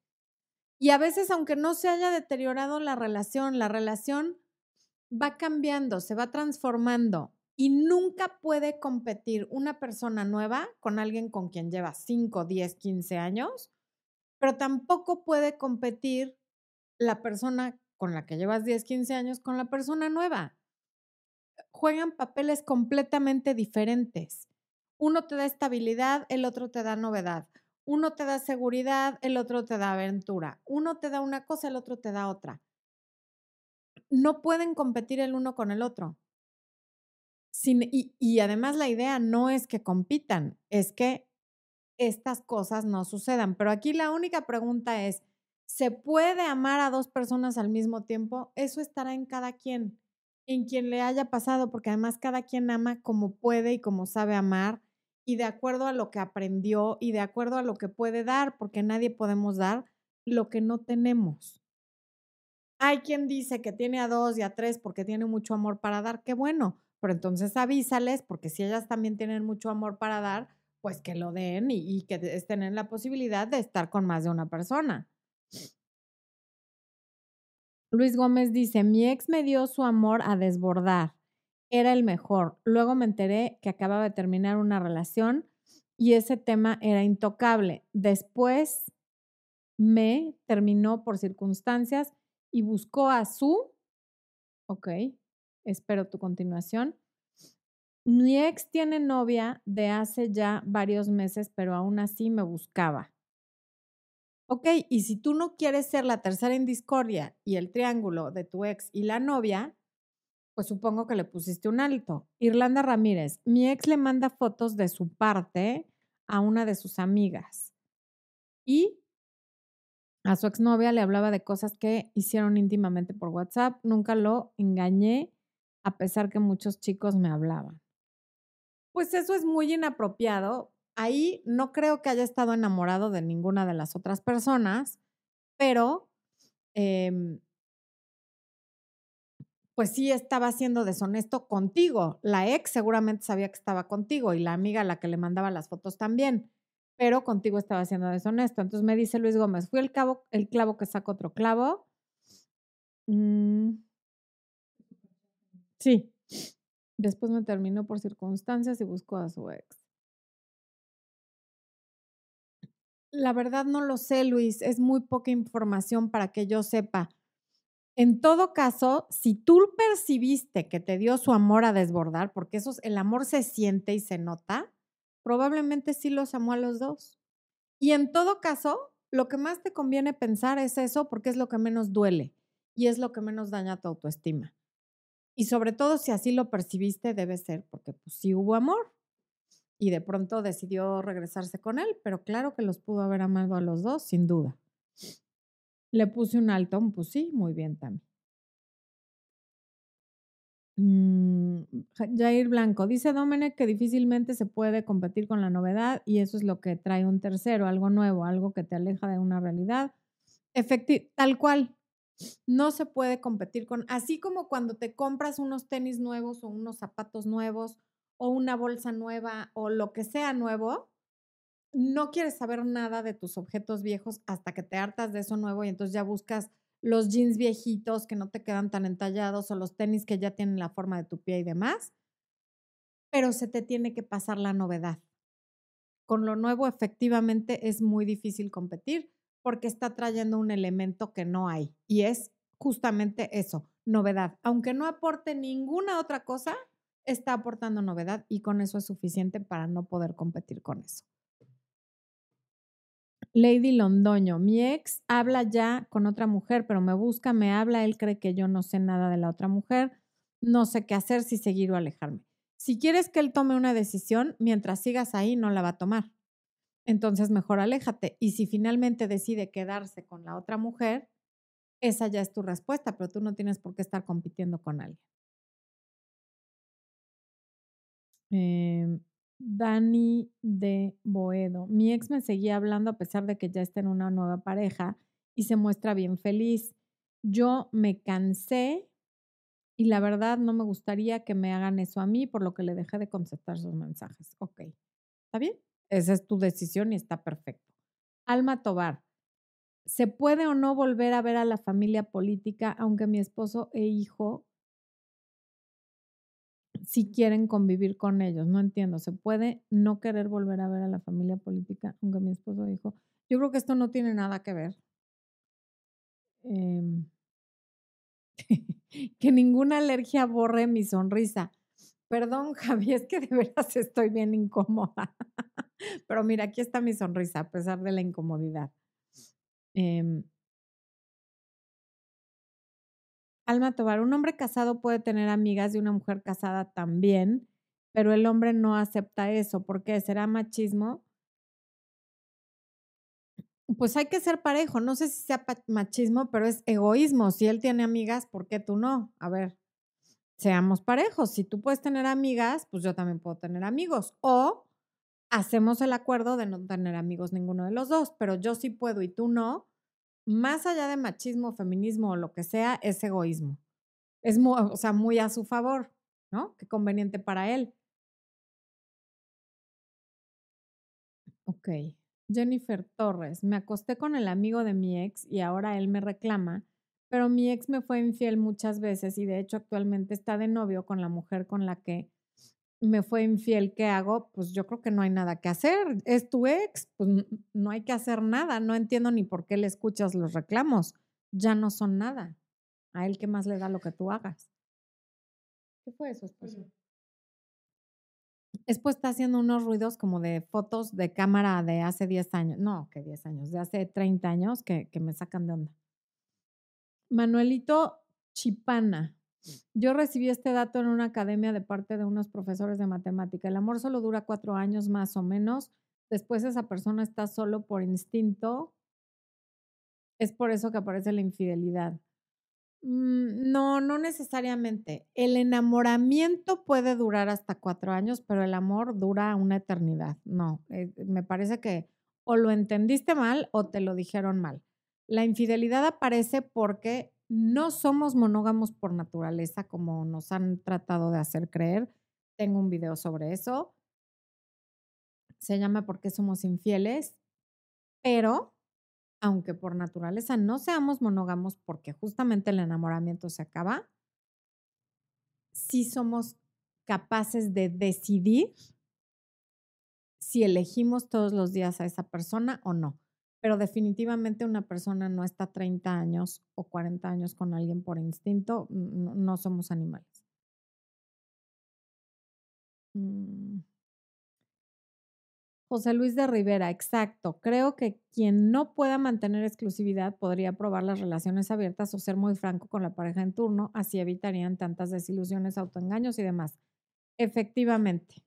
Y a veces, aunque no se haya deteriorado la relación, la relación va cambiando, se va transformando y nunca puede competir una persona nueva con alguien con quien lleva 5, 10, 15 años, pero tampoco puede competir la persona con la que llevas 10, 15 años con la persona nueva. Juegan papeles completamente diferentes. Uno te da estabilidad, el otro te da novedad. Uno te da seguridad, el otro te da aventura. Uno te da una cosa, el otro te da otra. No pueden competir el uno con el otro y, además la idea no es que compitan, es que estas cosas no sucedan. Pero aquí la única pregunta es, ¿se puede amar a dos personas al mismo tiempo? Eso estará en cada quien, en quien le haya pasado, porque además cada quien ama como puede y como sabe amar y de acuerdo a lo que aprendió y de acuerdo a lo que puede dar, porque nadie podemos dar lo que no tenemos. Hay quien dice que tiene a dos y a tres porque tiene mucho amor para dar, qué bueno, pero entonces avísales, porque si ellas también tienen mucho amor para dar, pues que lo den y, que estén en la posibilidad de estar con más de una persona. Luis Gómez dice, mi ex me dio su amor a desbordar. Era el mejor. Luego me enteré que acababa de terminar una relación y ese tema era intocable. Después me terminó por circunstancias y buscó a su, ok, espero tu continuación. Mi ex tiene novia de hace ya varios meses, pero aún así me buscaba. Ok, y si tú no quieres ser la tercera en discordia y el triángulo de tu ex y la novia, Pues supongo que le pusiste un alto. Irlanda Ramírez, mi ex le manda fotos de su parte a una de sus amigas y a su exnovia le hablaba de cosas que hicieron íntimamente por WhatsApp. Nunca lo engañé, a pesar que muchos chicos me hablaban. Pues eso es muy inapropiado. Ahí no creo que haya estado enamorado de ninguna de las otras personas, pero em, pues sí estaba siendo deshonesto contigo. La ex seguramente sabía que estaba contigo y la amiga a la que le mandaba las fotos también, pero contigo estaba siendo deshonesto. Entonces me dice Luis Gómez, fui el, cabo, el clavo que saca otro clavo. Mm. Sí. Después me terminó por circunstancias y buscó a su ex. La verdad no lo sé, Luis. Es muy poca información para que yo sepa. En todo caso, si tú percibiste que te dio su amor a desbordar, porque eso, el amor se siente y se nota, probablemente sí los amó a los dos. Y en todo caso, lo que más te conviene pensar es eso porque es lo que menos duele y es lo que menos daña tu autoestima. Y sobre todo si así lo percibiste, debe ser porque pues sí hubo amor y de pronto decidió regresarse con él, pero claro que los pudo haber amado a los dos, sin duda. Le puse un alto, pues sí, muy bien también. Mm, Jair Blanco, dice Domenech que difícilmente se puede competir con la novedad y eso es lo que trae un tercero, algo nuevo, algo que te aleja de una realidad. Efecti tal cual, no se puede competir con, así como cuando te compras unos tenis nuevos o unos zapatos nuevos o una bolsa nueva o lo que sea nuevo, no quieres saber nada de tus objetos viejos hasta que te hartas de eso nuevo y entonces ya buscas los jeans viejitos que no te quedan tan entallados o los tenis que ya tienen la forma de tu pie y demás, pero se te tiene que pasar la novedad. Con lo nuevo efectivamente es muy difícil competir porque está trayendo un elemento que no hay y es justamente eso, novedad. Aunque no aporte ninguna otra cosa, está aportando novedad y con eso es suficiente para no poder competir con eso. Lady Londoño, mi ex habla ya con otra mujer, pero me busca, me habla, él cree que yo no sé nada de la otra mujer, no sé qué hacer, si seguir o alejarme. Si quieres que él tome una decisión, mientras sigas ahí, no la va a tomar. Entonces, mejor aléjate. Y si finalmente decide quedarse con la otra mujer, esa ya es tu respuesta, pero tú no tienes por qué estar compitiendo con alguien. Eh, Dani de Boedo. Mi ex me seguía hablando a pesar de que ya está en una nueva pareja y se muestra bien feliz. Yo me cansé y la verdad no me gustaría que me hagan eso a mí, por lo que le dejé de contestar sus mensajes. Ok, ¿está bien? Esa es tu decisión y está perfecto. Alma Tobar. ¿Se puede o no volver a ver a la familia política aunque mi esposo e hijo si quieren convivir con ellos. No entiendo, ¿se puede no querer volver a ver a la familia política, aunque mi esposo dijo? Yo creo que esto no tiene nada que ver. Em, <laughs> que ninguna alergia borre mi sonrisa. Perdón, <laughs> Javi, es que de veras estoy bien incómoda. Pero mira, aquí está mi sonrisa, a pesar de la incomodidad. Eh, Alma Tobar, un hombre casado puede tener amigas de una mujer casada también, pero el hombre no acepta eso. ¿Por qué? ¿Será machismo? Pues hay que ser parejo. No sé si sea machismo, pero es egoísmo. Si él tiene amigas, ¿por qué tú no? A ver, seamos parejos. Si tú puedes tener amigas, pues yo también puedo tener amigos. O hacemos el acuerdo de no tener amigos ninguno de los dos, pero yo sí puedo y tú no más allá de machismo, feminismo o lo que sea, es egoísmo. Es muy, o sea, muy a su favor, ¿no? Qué conveniente para él. Ok. Jennifer Torres, me acosté con el amigo de mi ex y ahora él me reclama, pero mi ex me fue infiel muchas veces y de hecho actualmente está de novio con la mujer con la que me fue infiel, ¿qué hago? Pues yo creo que no hay nada que hacer. Es tu ex, pues no hay que hacer nada. No entiendo ni por qué le escuchas los reclamos. Ya no son nada. A él, ¿qué más le da lo que tú hagas? ¿Qué fue eso, esposo? Esposo está haciendo unos ruidos como de fotos de cámara de hace 10 años. No, que 10 años, de hace 30 años que, que me sacan de onda. Manuelito Chipana. Yo recibí este dato en una academia de parte de unos profesores de matemática. El amor solo dura cuatro años más o menos. Después esa persona está solo por instinto. Es por eso que aparece la infidelidad. Mm, no, no necesariamente. El enamoramiento puede durar hasta cuatro años, pero el amor dura una eternidad. No, eh, me parece que o lo entendiste mal o te lo dijeron mal. La infidelidad aparece porque no somos monógamos por naturaleza, como nos han tratado de hacer creer. Tengo un video sobre eso. Se llama ¿Por qué somos infieles? Pero, aunque por naturaleza no seamos monógamos porque justamente el enamoramiento se acaba, sí somos capaces de decidir si elegimos todos los días a esa persona o no pero definitivamente una persona no está 30 años o 40 años con alguien por instinto, no, somos animales. Mm. José Luis de Rivera, exacto. Creo que quien no pueda mantener exclusividad podría probar las relaciones abiertas o ser muy franco con la pareja en turno, así evitarían tantas desilusiones, autoengaños y demás. Efectivamente.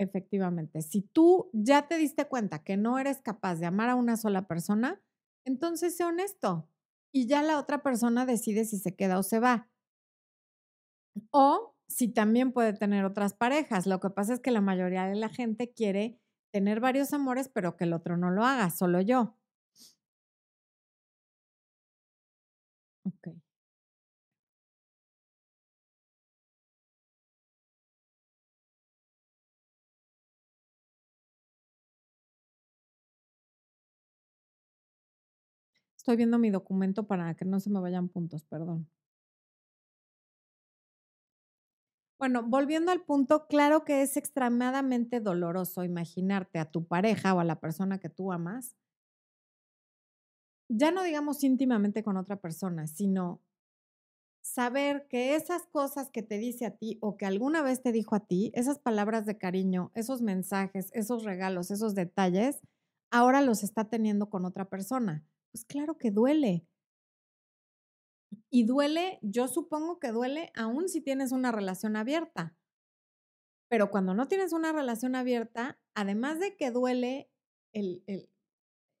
Efectivamente, si tú ya te diste cuenta que no eres capaz de amar a una sola persona, entonces sé honesto y ya la otra persona decide si se queda o se va. O si también puede tener otras parejas. Lo que pasa es que la mayoría de la gente quiere tener varios amores, pero que el otro no lo haga, solo yo. Ok. Estoy viendo mi documento para que no se me vayan puntos, perdón. Bueno, volviendo al punto, claro que es extremadamente doloroso imaginarte a tu pareja o a la persona que tú amas, ya no digamos íntimamente con otra persona, sino saber que esas cosas que te dice a ti o que alguna vez te dijo a ti, esas palabras de cariño, esos mensajes, esos regalos, esos detalles, ahora los está teniendo con otra persona. Pues claro que duele. Y duele, yo supongo que duele aún si tienes una relación abierta. Pero cuando no tienes una relación abierta, además de que duele el, el,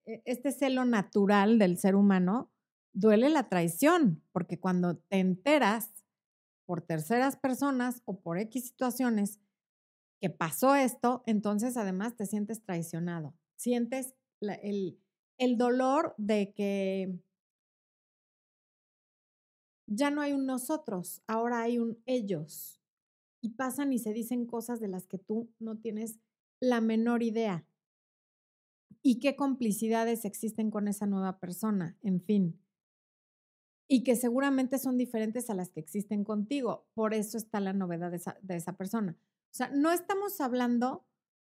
e, este celo natural del ser humano, duele la traición, porque cuando te enteras por terceras personas o por X situaciones que pasó esto, entonces además te sientes traicionado, sientes el, el dolor de que ya no hay un nosotros, ahora hay un ellos. Y pasan y se dicen cosas de las que tú no tienes la menor idea. Y qué complicidades existen con esa nueva persona, en fin. Y que seguramente son diferentes a las que existen contigo. Por eso está la novedad de esa, de esa persona. O sea, no estamos hablando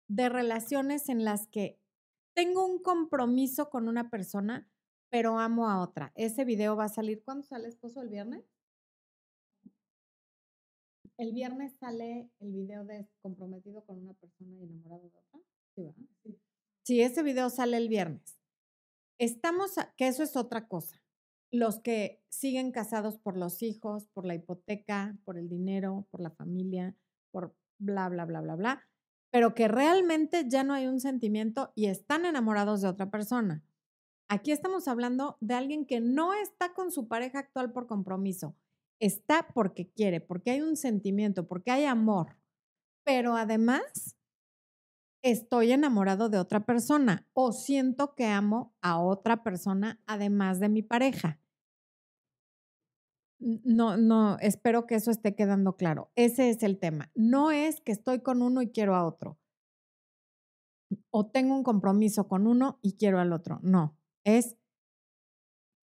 de relaciones en las que tengo un compromiso con una persona, pero amo a otra. Ese video va a salir, ¿cuándo sale esposo? ¿El viernes? El viernes sale el video de comprometido con una persona y enamorado de otra. Sí, sí, ese video sale el viernes. Estamos, que eso es otra cosa. Los que siguen casados por los hijos, por la hipoteca, por el dinero, por la familia, por bla, bla, bla, bla, bla pero que realmente ya no hay un sentimiento y están enamorados de otra persona. Aquí estamos hablando de alguien que no está con su pareja actual por compromiso, está porque quiere, porque hay un sentimiento, porque hay amor, pero además estoy enamorado de otra persona o siento que amo a otra persona además de mi pareja. No, no, espero que eso esté quedando claro. Ese es el tema. No es que estoy con uno y quiero a otro. O tengo un compromiso con uno y quiero al otro. No, es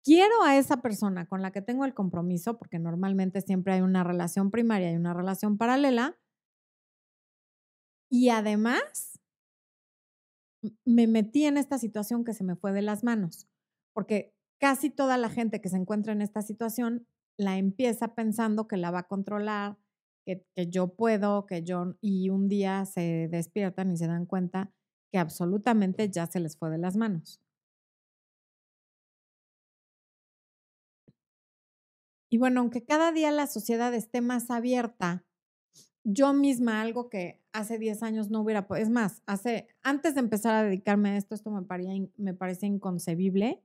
quiero a esa persona con la que tengo el compromiso, porque normalmente siempre hay una relación primaria y una relación paralela. Y además, me metí en esta situación que se me fue de las manos, porque casi toda la gente que se encuentra en esta situación la empieza pensando que la va a controlar, que, yo puedo, que yo, y un día se despiertan y se dan cuenta que absolutamente ya se les fue de las manos. Y bueno, aunque cada día la sociedad esté más abierta, yo misma, algo que hace 10 años no hubiera, es más, hace, antes de empezar a dedicarme a esto, esto me, me parece inconcebible.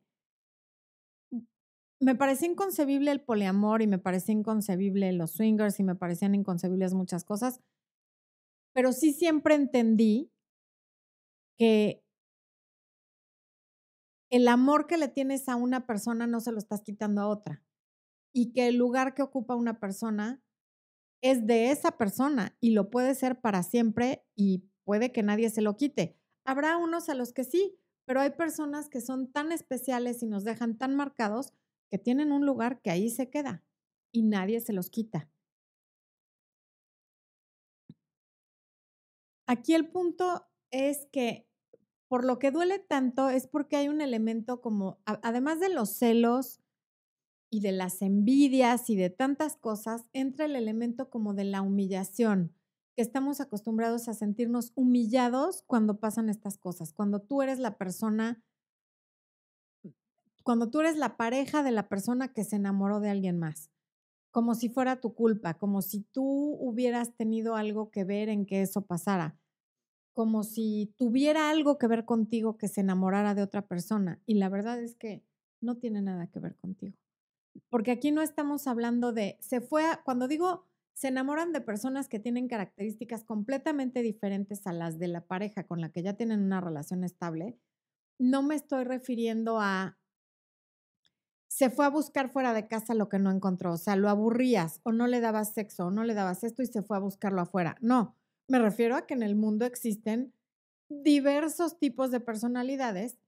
Me parece inconcebible el poliamor y me parece inconcebible los swingers y me parecían inconcebibles muchas cosas, pero sí siempre entendí que el amor que le tienes a una persona no se lo estás quitando a otra y que el lugar que ocupa una persona es de esa persona y lo puede ser para siempre y puede que nadie se lo quite. Habrá unos a los que sí, pero hay personas que son tan especiales y nos dejan tan marcados que tienen un lugar que ahí se queda y nadie se los quita. Aquí el punto es que por lo que duele tanto es porque hay un elemento como, además de los celos, y de las envidias y de tantas cosas, entra el elemento como de la humillación, que estamos acostumbrados a sentirnos humillados cuando pasan estas cosas, cuando tú eres la persona, cuando tú eres la pareja de la persona que se enamoró de alguien más, como si fuera tu culpa, como si tú hubieras tenido algo que ver en que eso pasara, como si tuviera algo que ver contigo que se enamorara de otra persona. Y la verdad es que no tiene nada que ver contigo porque aquí no estamos hablando de, se fue, cuando digo, se enamoran de personas que tienen características completamente diferentes a las de la pareja con la que ya tienen una relación estable, no me estoy refiriendo a, se fue a buscar fuera de casa lo que no encontró, o sea, lo aburrías o no le dabas sexo o no le dabas esto y se fue a buscarlo afuera. No, me refiero a que en el mundo existen diversos tipos de personalidades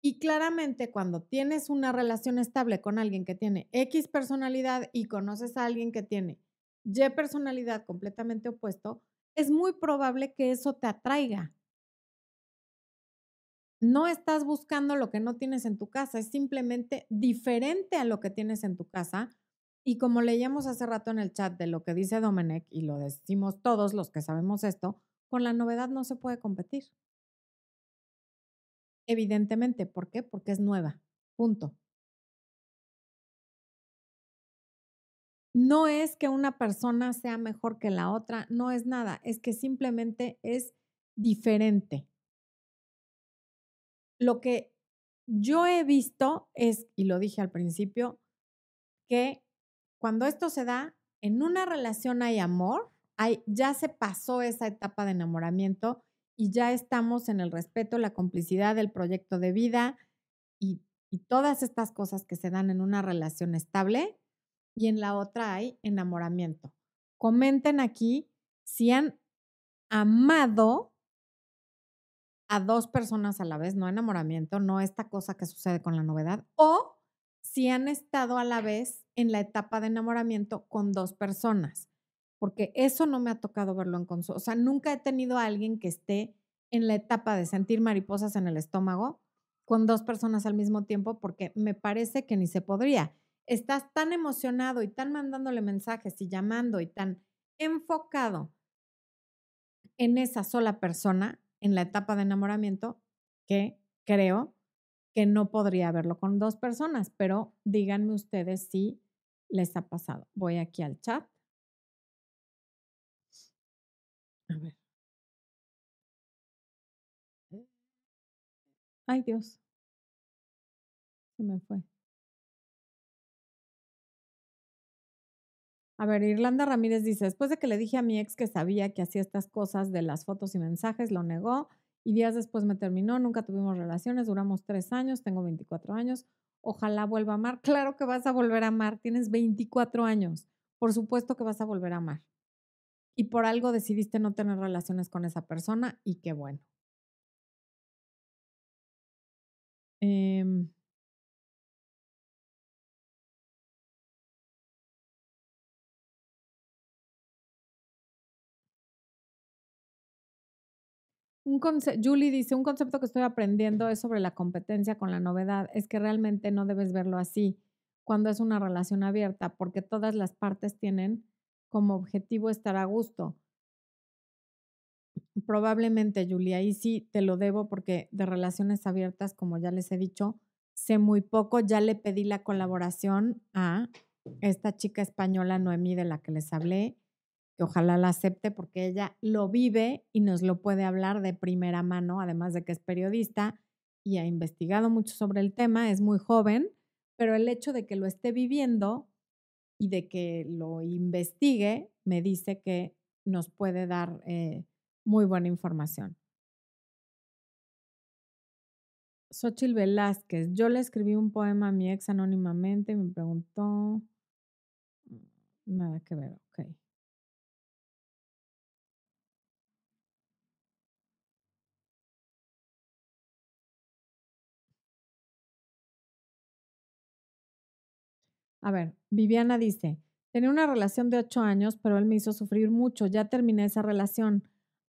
y claramente cuando tienes una relación estable con alguien que tiene X personalidad y conoces a alguien que tiene Y personalidad completamente opuesto, es muy probable que eso te atraiga. No estás buscando lo que no tienes en tu casa, es simplemente diferente a lo que tienes en tu casa. Y como leíamos hace rato en el chat de lo que dice Domenech, y lo decimos todos los que sabemos esto, con la novedad no se puede competir. Evidentemente, ¿por qué? Porque es nueva. Punto. No es que una persona sea mejor que la otra, no es nada, es que simplemente es diferente. Lo que yo he visto es, y lo dije al principio, que cuando esto se da, en una relación hay amor, hay, ya se pasó esa etapa de enamoramiento y ya estamos en el respeto, la complicidad del proyecto de vida y, todas estas cosas que se dan en una relación estable y en la otra hay enamoramiento. Comenten aquí si han amado a dos personas a la vez, no enamoramiento, no esta cosa que sucede con la novedad, o si han estado a la vez en la etapa de enamoramiento con dos personas porque eso no me ha tocado verlo en consulta. O sea, nunca he tenido a alguien que esté en la etapa de sentir mariposas en el estómago con dos personas al mismo tiempo, porque me parece que ni se podría. Estás tan emocionado y tan mandándole mensajes y llamando y tan enfocado en esa sola persona en la etapa de enamoramiento que creo que no podría verlo con dos personas, pero díganme ustedes si les ha pasado. Voy aquí al chat. A ver. Ay, Dios. Se me fue. A ver, Irlanda Ramírez dice, después de que le dije a mi ex que sabía que hacía estas cosas de las fotos y mensajes, lo negó y días después me terminó, nunca tuvimos relaciones, duramos tres años, tengo 24 años, ojalá vuelva a amar. <laughs> Claro que vas a volver a amar, tienes 24 años, por supuesto que vas a volver a amar y por algo decidiste no tener relaciones con esa persona y qué bueno. Em Julie dice, un concepto que estoy aprendiendo es sobre la competencia con la novedad. Es que realmente no debes verlo así cuando es una relación abierta, porque todas las partes tienen como objetivo estar a gusto. Probablemente, Julia, ahí sí te lo debo porque de relaciones abiertas, como ya les he dicho, sé muy poco. Ya le pedí la colaboración a esta chica española Noemí de la que les hablé, ojalá la acepte porque ella lo vive y nos lo puede hablar de primera mano, además de que es periodista y ha investigado mucho sobre el tema, es muy joven, pero el hecho de que lo esté viviendo y de que lo investigue me dice que nos puede dar eh, muy buena información. Xochil Velázquez, yo le escribí un poema a mi ex anónimamente y me preguntó. Mm, nada que ver, A ver, Viviana dice, tenía una relación de ocho años, pero él me hizo sufrir mucho, ya terminé esa relación.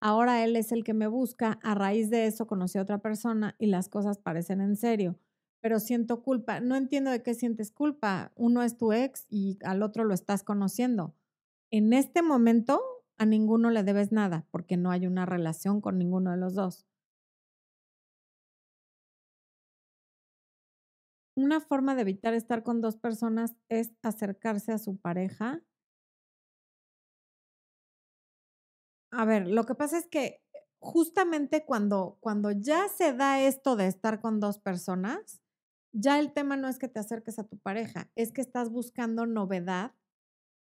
Ahora él es el que me busca, a raíz de eso conocí a otra persona y las cosas parecen en serio, pero siento culpa. No entiendo de qué sientes culpa. Uno es tu ex y al otro lo estás conociendo. En este momento a ninguno le debes nada porque no hay una relación con ninguno de los dos. Una forma de evitar estar con dos personas es acercarse a su pareja A ver, lo que pasa es que justamente cuando, cuando ya se da esto de estar con dos personas, ya el tema no es que te acerques a tu pareja, es que estás buscando novedad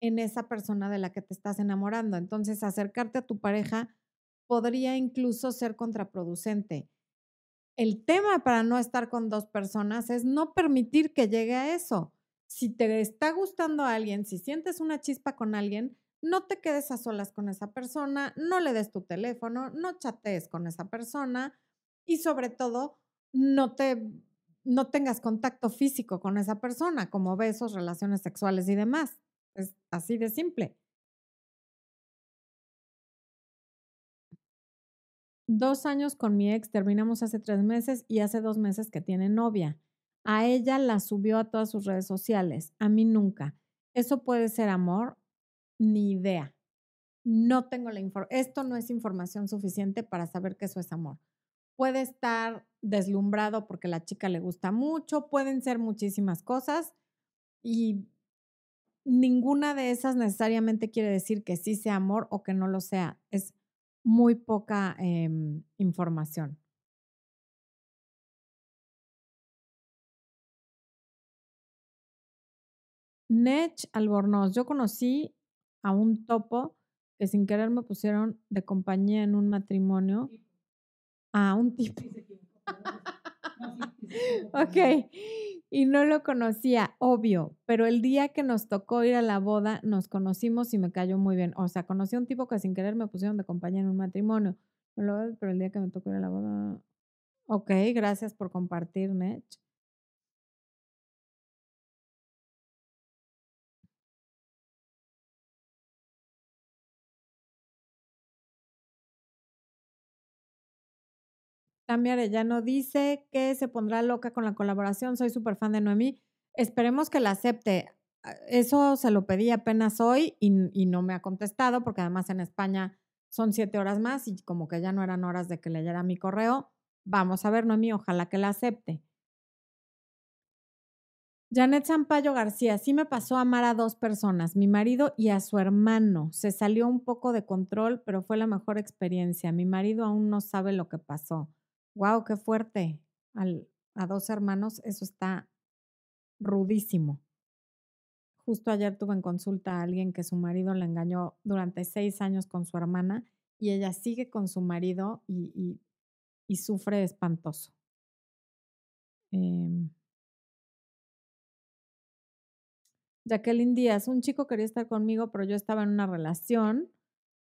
en esa persona de la que te estás enamorando. Entonces, acercarte a tu pareja podría incluso ser contraproducente. El tema para no estar con dos personas es no permitir que llegue a eso. Si te está gustando a alguien, si sientes una chispa con alguien, no te quedes a solas con esa persona, no le des tu teléfono, no chatees con esa persona y sobre todo no te no tengas contacto físico con esa persona, como besos, relaciones sexuales y demás. Es así de simple. Dos años con mi ex, terminamos hace tres meses y hace dos meses que tiene novia. A ella la subió a todas sus redes sociales, a mí nunca. ¿Eso puede ser amor? ni idea. No tengo la información. Esto no es información suficiente para saber que eso es amor. Puede estar deslumbrado porque la chica le gusta mucho, pueden ser muchísimas cosas y ninguna de esas necesariamente quiere decir que sí sea amor o que no lo sea. Es muy poca em, información. Nech Albornoz, yo conocí a un topo que sin querer me pusieron de compañía en un matrimonio. A un tipo. Ok, y no lo conocía, obvio, pero el día que nos tocó ir a la boda, nos conocimos y me cayó muy bien. O sea, conocí a un tipo que sin querer me pusieron de compañía en un matrimonio, pero el día que me tocó ir a la boda, ok, gracias por compartir, Nech. Tami Arellano dice que se pondrá loca con la colaboración. Soy súper fan de Noemí. Esperemos que la acepte. Ah, eso se lo pedí apenas hoy y, y, no me ha contestado porque además en España son siete horas más y como que ya no eran horas de que leyera mi correo. Vamos a ver, Noemí, ojalá que la acepte. Janet Sampaio García, sí me pasó a amar a dos personas, mi marido y a su hermano. Se salió un poco de control, pero fue la mejor experiencia. Mi marido aún no sabe lo que pasó. Wow, qué fuerte. Al, a dos hermanos, eso está rudísimo. Justo ayer tuve en consulta a alguien que su marido la engañó durante seis años con su hermana y ella sigue con su marido y, y, sufre espantoso. Eh, Jacqueline Díaz, un chico quería estar conmigo, pero yo estaba en una relación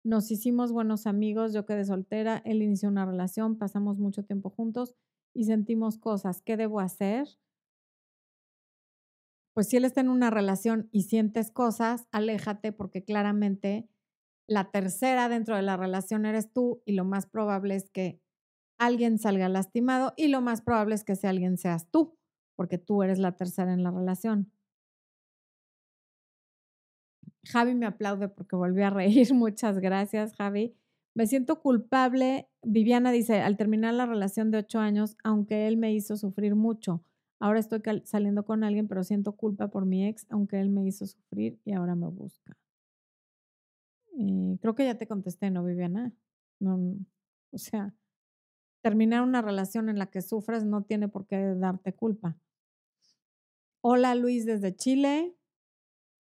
nos hicimos buenos amigos, yo quedé soltera, él inició una relación, pasamos mucho tiempo juntos y sentimos cosas. ¿Qué debo hacer? Pues si él está en una relación y sientes cosas, aléjate porque claramente la tercera dentro de la relación eres tú y lo más probable es que alguien salga lastimado y lo más probable es que sea alguien seas tú, porque tú eres la tercera en la relación. Javi me aplaude porque volví a reír. <laughs> Muchas gracias, Javi. Me siento culpable. Viviana dice, al terminar la relación de ocho años, aunque él me hizo sufrir mucho, Ahora estoy saliendo con alguien, pero siento culpa por mi ex, aunque él me hizo sufrir y ahora me busca. Eh, creo que ya te contesté, ¿no, Viviana? No, o sea, terminar una relación en la que sufres no tiene por qué darte culpa. Hola Luis desde Chile.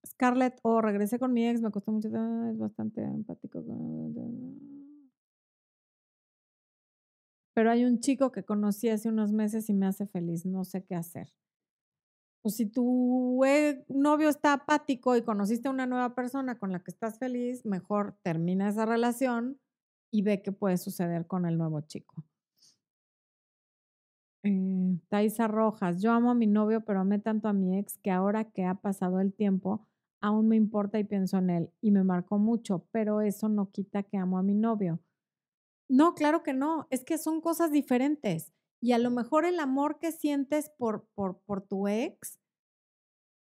Scarlett, oh, regresé con mi ex, me costó mucho, es bastante empático. Pero hay un chico que conocí hace unos meses y me hace feliz, no sé qué hacer. Pues si tu novio está apático y conociste a una nueva persona con la que estás feliz, mejor termina esa relación y ve qué puede suceder con el nuevo chico. Eh, Taisa Rojas, yo amo a mi novio, pero amé tanto a mi ex que ahora que ha pasado el tiempo, aún me importa y pienso en él y me marcó mucho, pero eso no quita que amo a mi novio. No, claro que no, es que son cosas diferentes y a lo mejor el amor que sientes por, por, por tu ex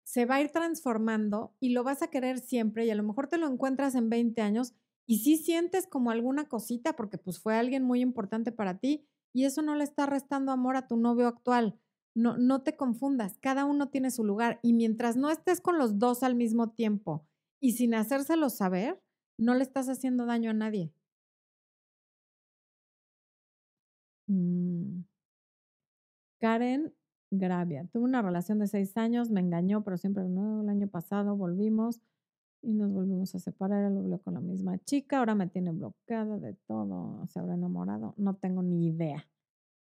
se va a ir transformando y lo vas a querer siempre y a lo mejor te lo encuentras en 20 años y sí sientes como alguna cosita porque pues fue alguien muy importante para ti y eso no le está restando amor a tu novio actual. No, no te confundas, cada uno tiene su lugar y mientras no estés con los dos al mismo tiempo y sin hacérselo saber, no le estás haciendo daño a nadie. Mm. Karen Gravia. Tuve una relación de seis años, me engañó, pero siempre no, el año pasado volvimos y nos volvimos a separar. Él volvió con la misma chica, ahora me tiene bloqueada de todo, se habrá enamorado. No tengo ni idea,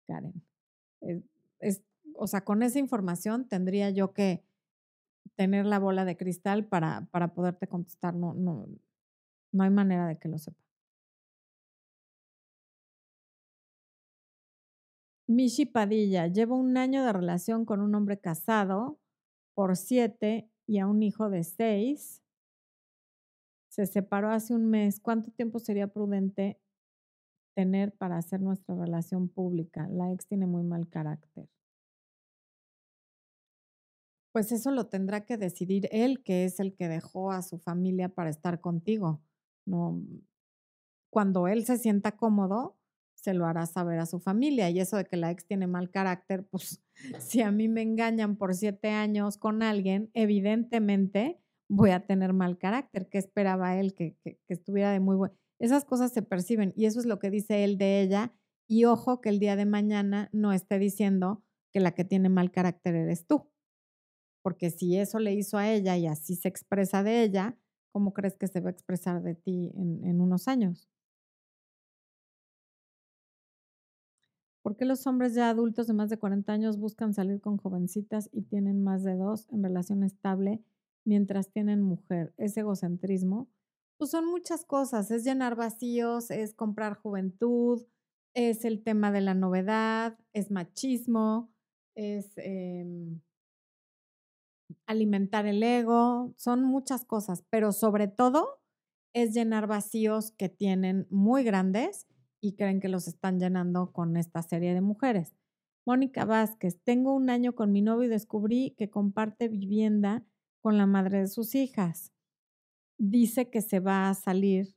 Karen. O sea, con esa información tendría yo que tener la bola de cristal para, para poderte contestar. No, no, no hay manera de que lo sepa. Mishi Padilla, llevo un año de relación con un hombre casado por siete y a un hijo de seis. Se separó hace un mes. ¿Cuánto tiempo sería prudente tener para hacer nuestra relación pública? La ex tiene muy mal carácter. Pues eso lo tendrá que decidir él, que es el que dejó a su familia para estar contigo. No, cuando él se sienta cómodo, se lo hará saber a su familia. Y eso de que la ex tiene mal carácter, <laughs> pues si a mí me engañan por siete años con alguien, evidentemente voy a tener mal carácter. ¿Qué esperaba él? Que, estuviera de muy bueno. Esas cosas se perciben y eso es lo que dice él de ella. Y ojo que el día de mañana no esté diciendo que la que tiene mal carácter eres tú. Porque si eso le hizo a ella y así se expresa de ella, ¿cómo crees que se va a expresar de ti en unos años? ¿Por qué los hombres ya adultos de más de 40 años buscan salir con jovencitas y tienen más de dos en relación estable mientras tienen mujer? ¿Es egocentrismo? Pues son muchas cosas, es llenar vacíos, es comprar juventud, es el tema de la novedad, es machismo, es em, alimentar el ego, son muchas cosas, pero sobre todo es llenar vacíos que tienen muy grandes y creen que los están llenando con esta serie de mujeres. Mónica Vázquez, tengo un año con mi novio y descubrí que comparte vivienda con la madre de sus hijas. Dice que se va a salir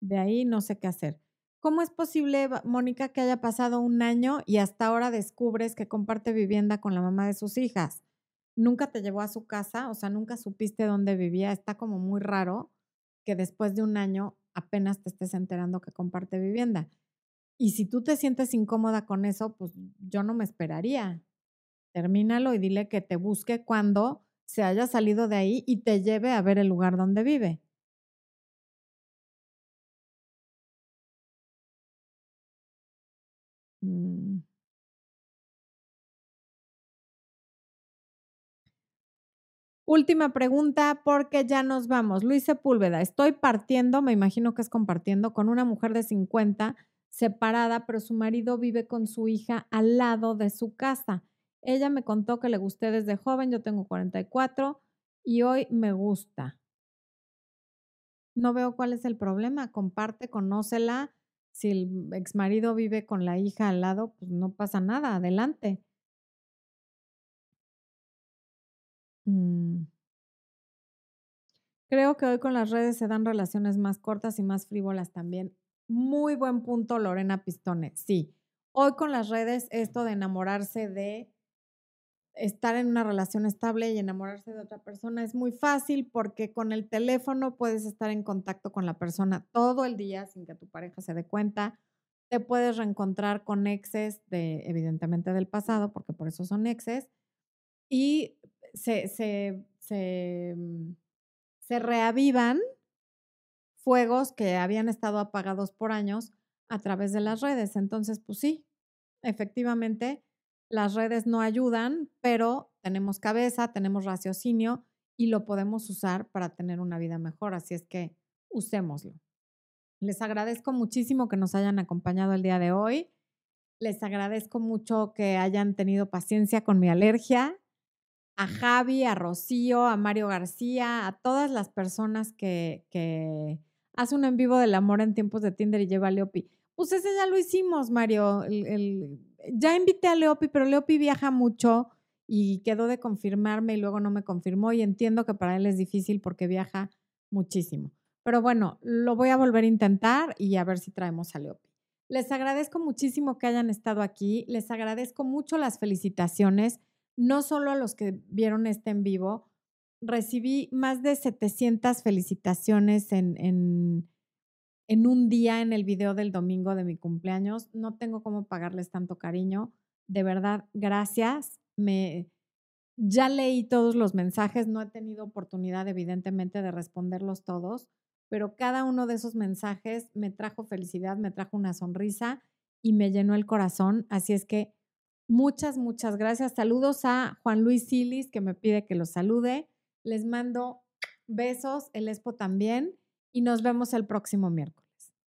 de ahí, no sé qué hacer. ¿Cómo es posible, Mónica, que haya pasado un año y hasta ahora descubres que comparte vivienda con la mamá de sus hijas? ¿Nunca te llevó a su casa? O sea, nunca supiste dónde vivía. Está como muy raro que después de un año apenas te estés enterando que comparte vivienda. Y si tú te sientes incómoda con eso, pues yo no me esperaría. Termínalo y dile que te busque cuando se haya salido de ahí y te lleve a ver el lugar donde vive. Última pregunta porque ya nos vamos. Luis Sepúlveda, estoy partiendo, me imagino que es compartiendo, con una mujer de 50 separada, pero su marido vive con su hija al lado de su casa. Ella me contó que le gusté desde joven, yo tengo 44 y hoy me gusta. No veo cuál es el problema, comparte, conócela. Si el ex marido vive con la hija al lado, pues no pasa nada, adelante. Mm. Creo que hoy con las redes se dan relaciones más cortas y más frívolas también. Muy buen punto, Lorena Pistone. Sí, hoy con las redes esto de enamorarse de estar en una relación estable y enamorarse de otra persona es muy fácil porque con el teléfono puedes estar en contacto con la persona todo el día sin que tu pareja se dé cuenta. Te puedes reencontrar con exes de, evidentemente, del pasado, porque por eso son exes, y se, se, se, mm, se reavivan fuegos que habían estado apagados por años a través de las redes. Entonces, pues sí, efectivamente, las redes no ayudan, pero tenemos cabeza, tenemos raciocinio y lo podemos usar para tener una vida mejor. Así es que usémoslo. Les agradezco muchísimo que nos hayan acompañado el día de hoy. Les agradezco mucho que hayan tenido paciencia con mi alergia. A Javi, a Rocío, a Mario García, a todas las personas que, que hacen un en vivo del amor en tiempos de Tinder y lleva a Leopi. Pues ese ya lo hicimos, Mario. ya invité a Leopi, pero Leopi viaja mucho y quedó de confirmarme y luego no me confirmó y entiendo que para él es difícil porque viaja muchísimo. Pero bueno, lo voy a volver a intentar y a ver si traemos a Leopi. Les agradezco muchísimo que hayan estado aquí, les agradezco mucho las felicitaciones, no solo a los que vieron este en vivo, recibí más de 700 felicitaciones en, en en un día en el video del domingo de mi cumpleaños. No tengo cómo pagarles tanto cariño. De verdad, gracias. Me ya leí todos los mensajes, no he tenido oportunidad evidentemente de responderlos todos, pero cada uno de esos mensajes me trajo felicidad, me trajo una sonrisa y me llenó el corazón. Así es que muchas, muchas gracias. Saludos a Juan Luis Silis que me pide que los salude. Les mando besos, el Expo también y nos vemos el próximo miércoles.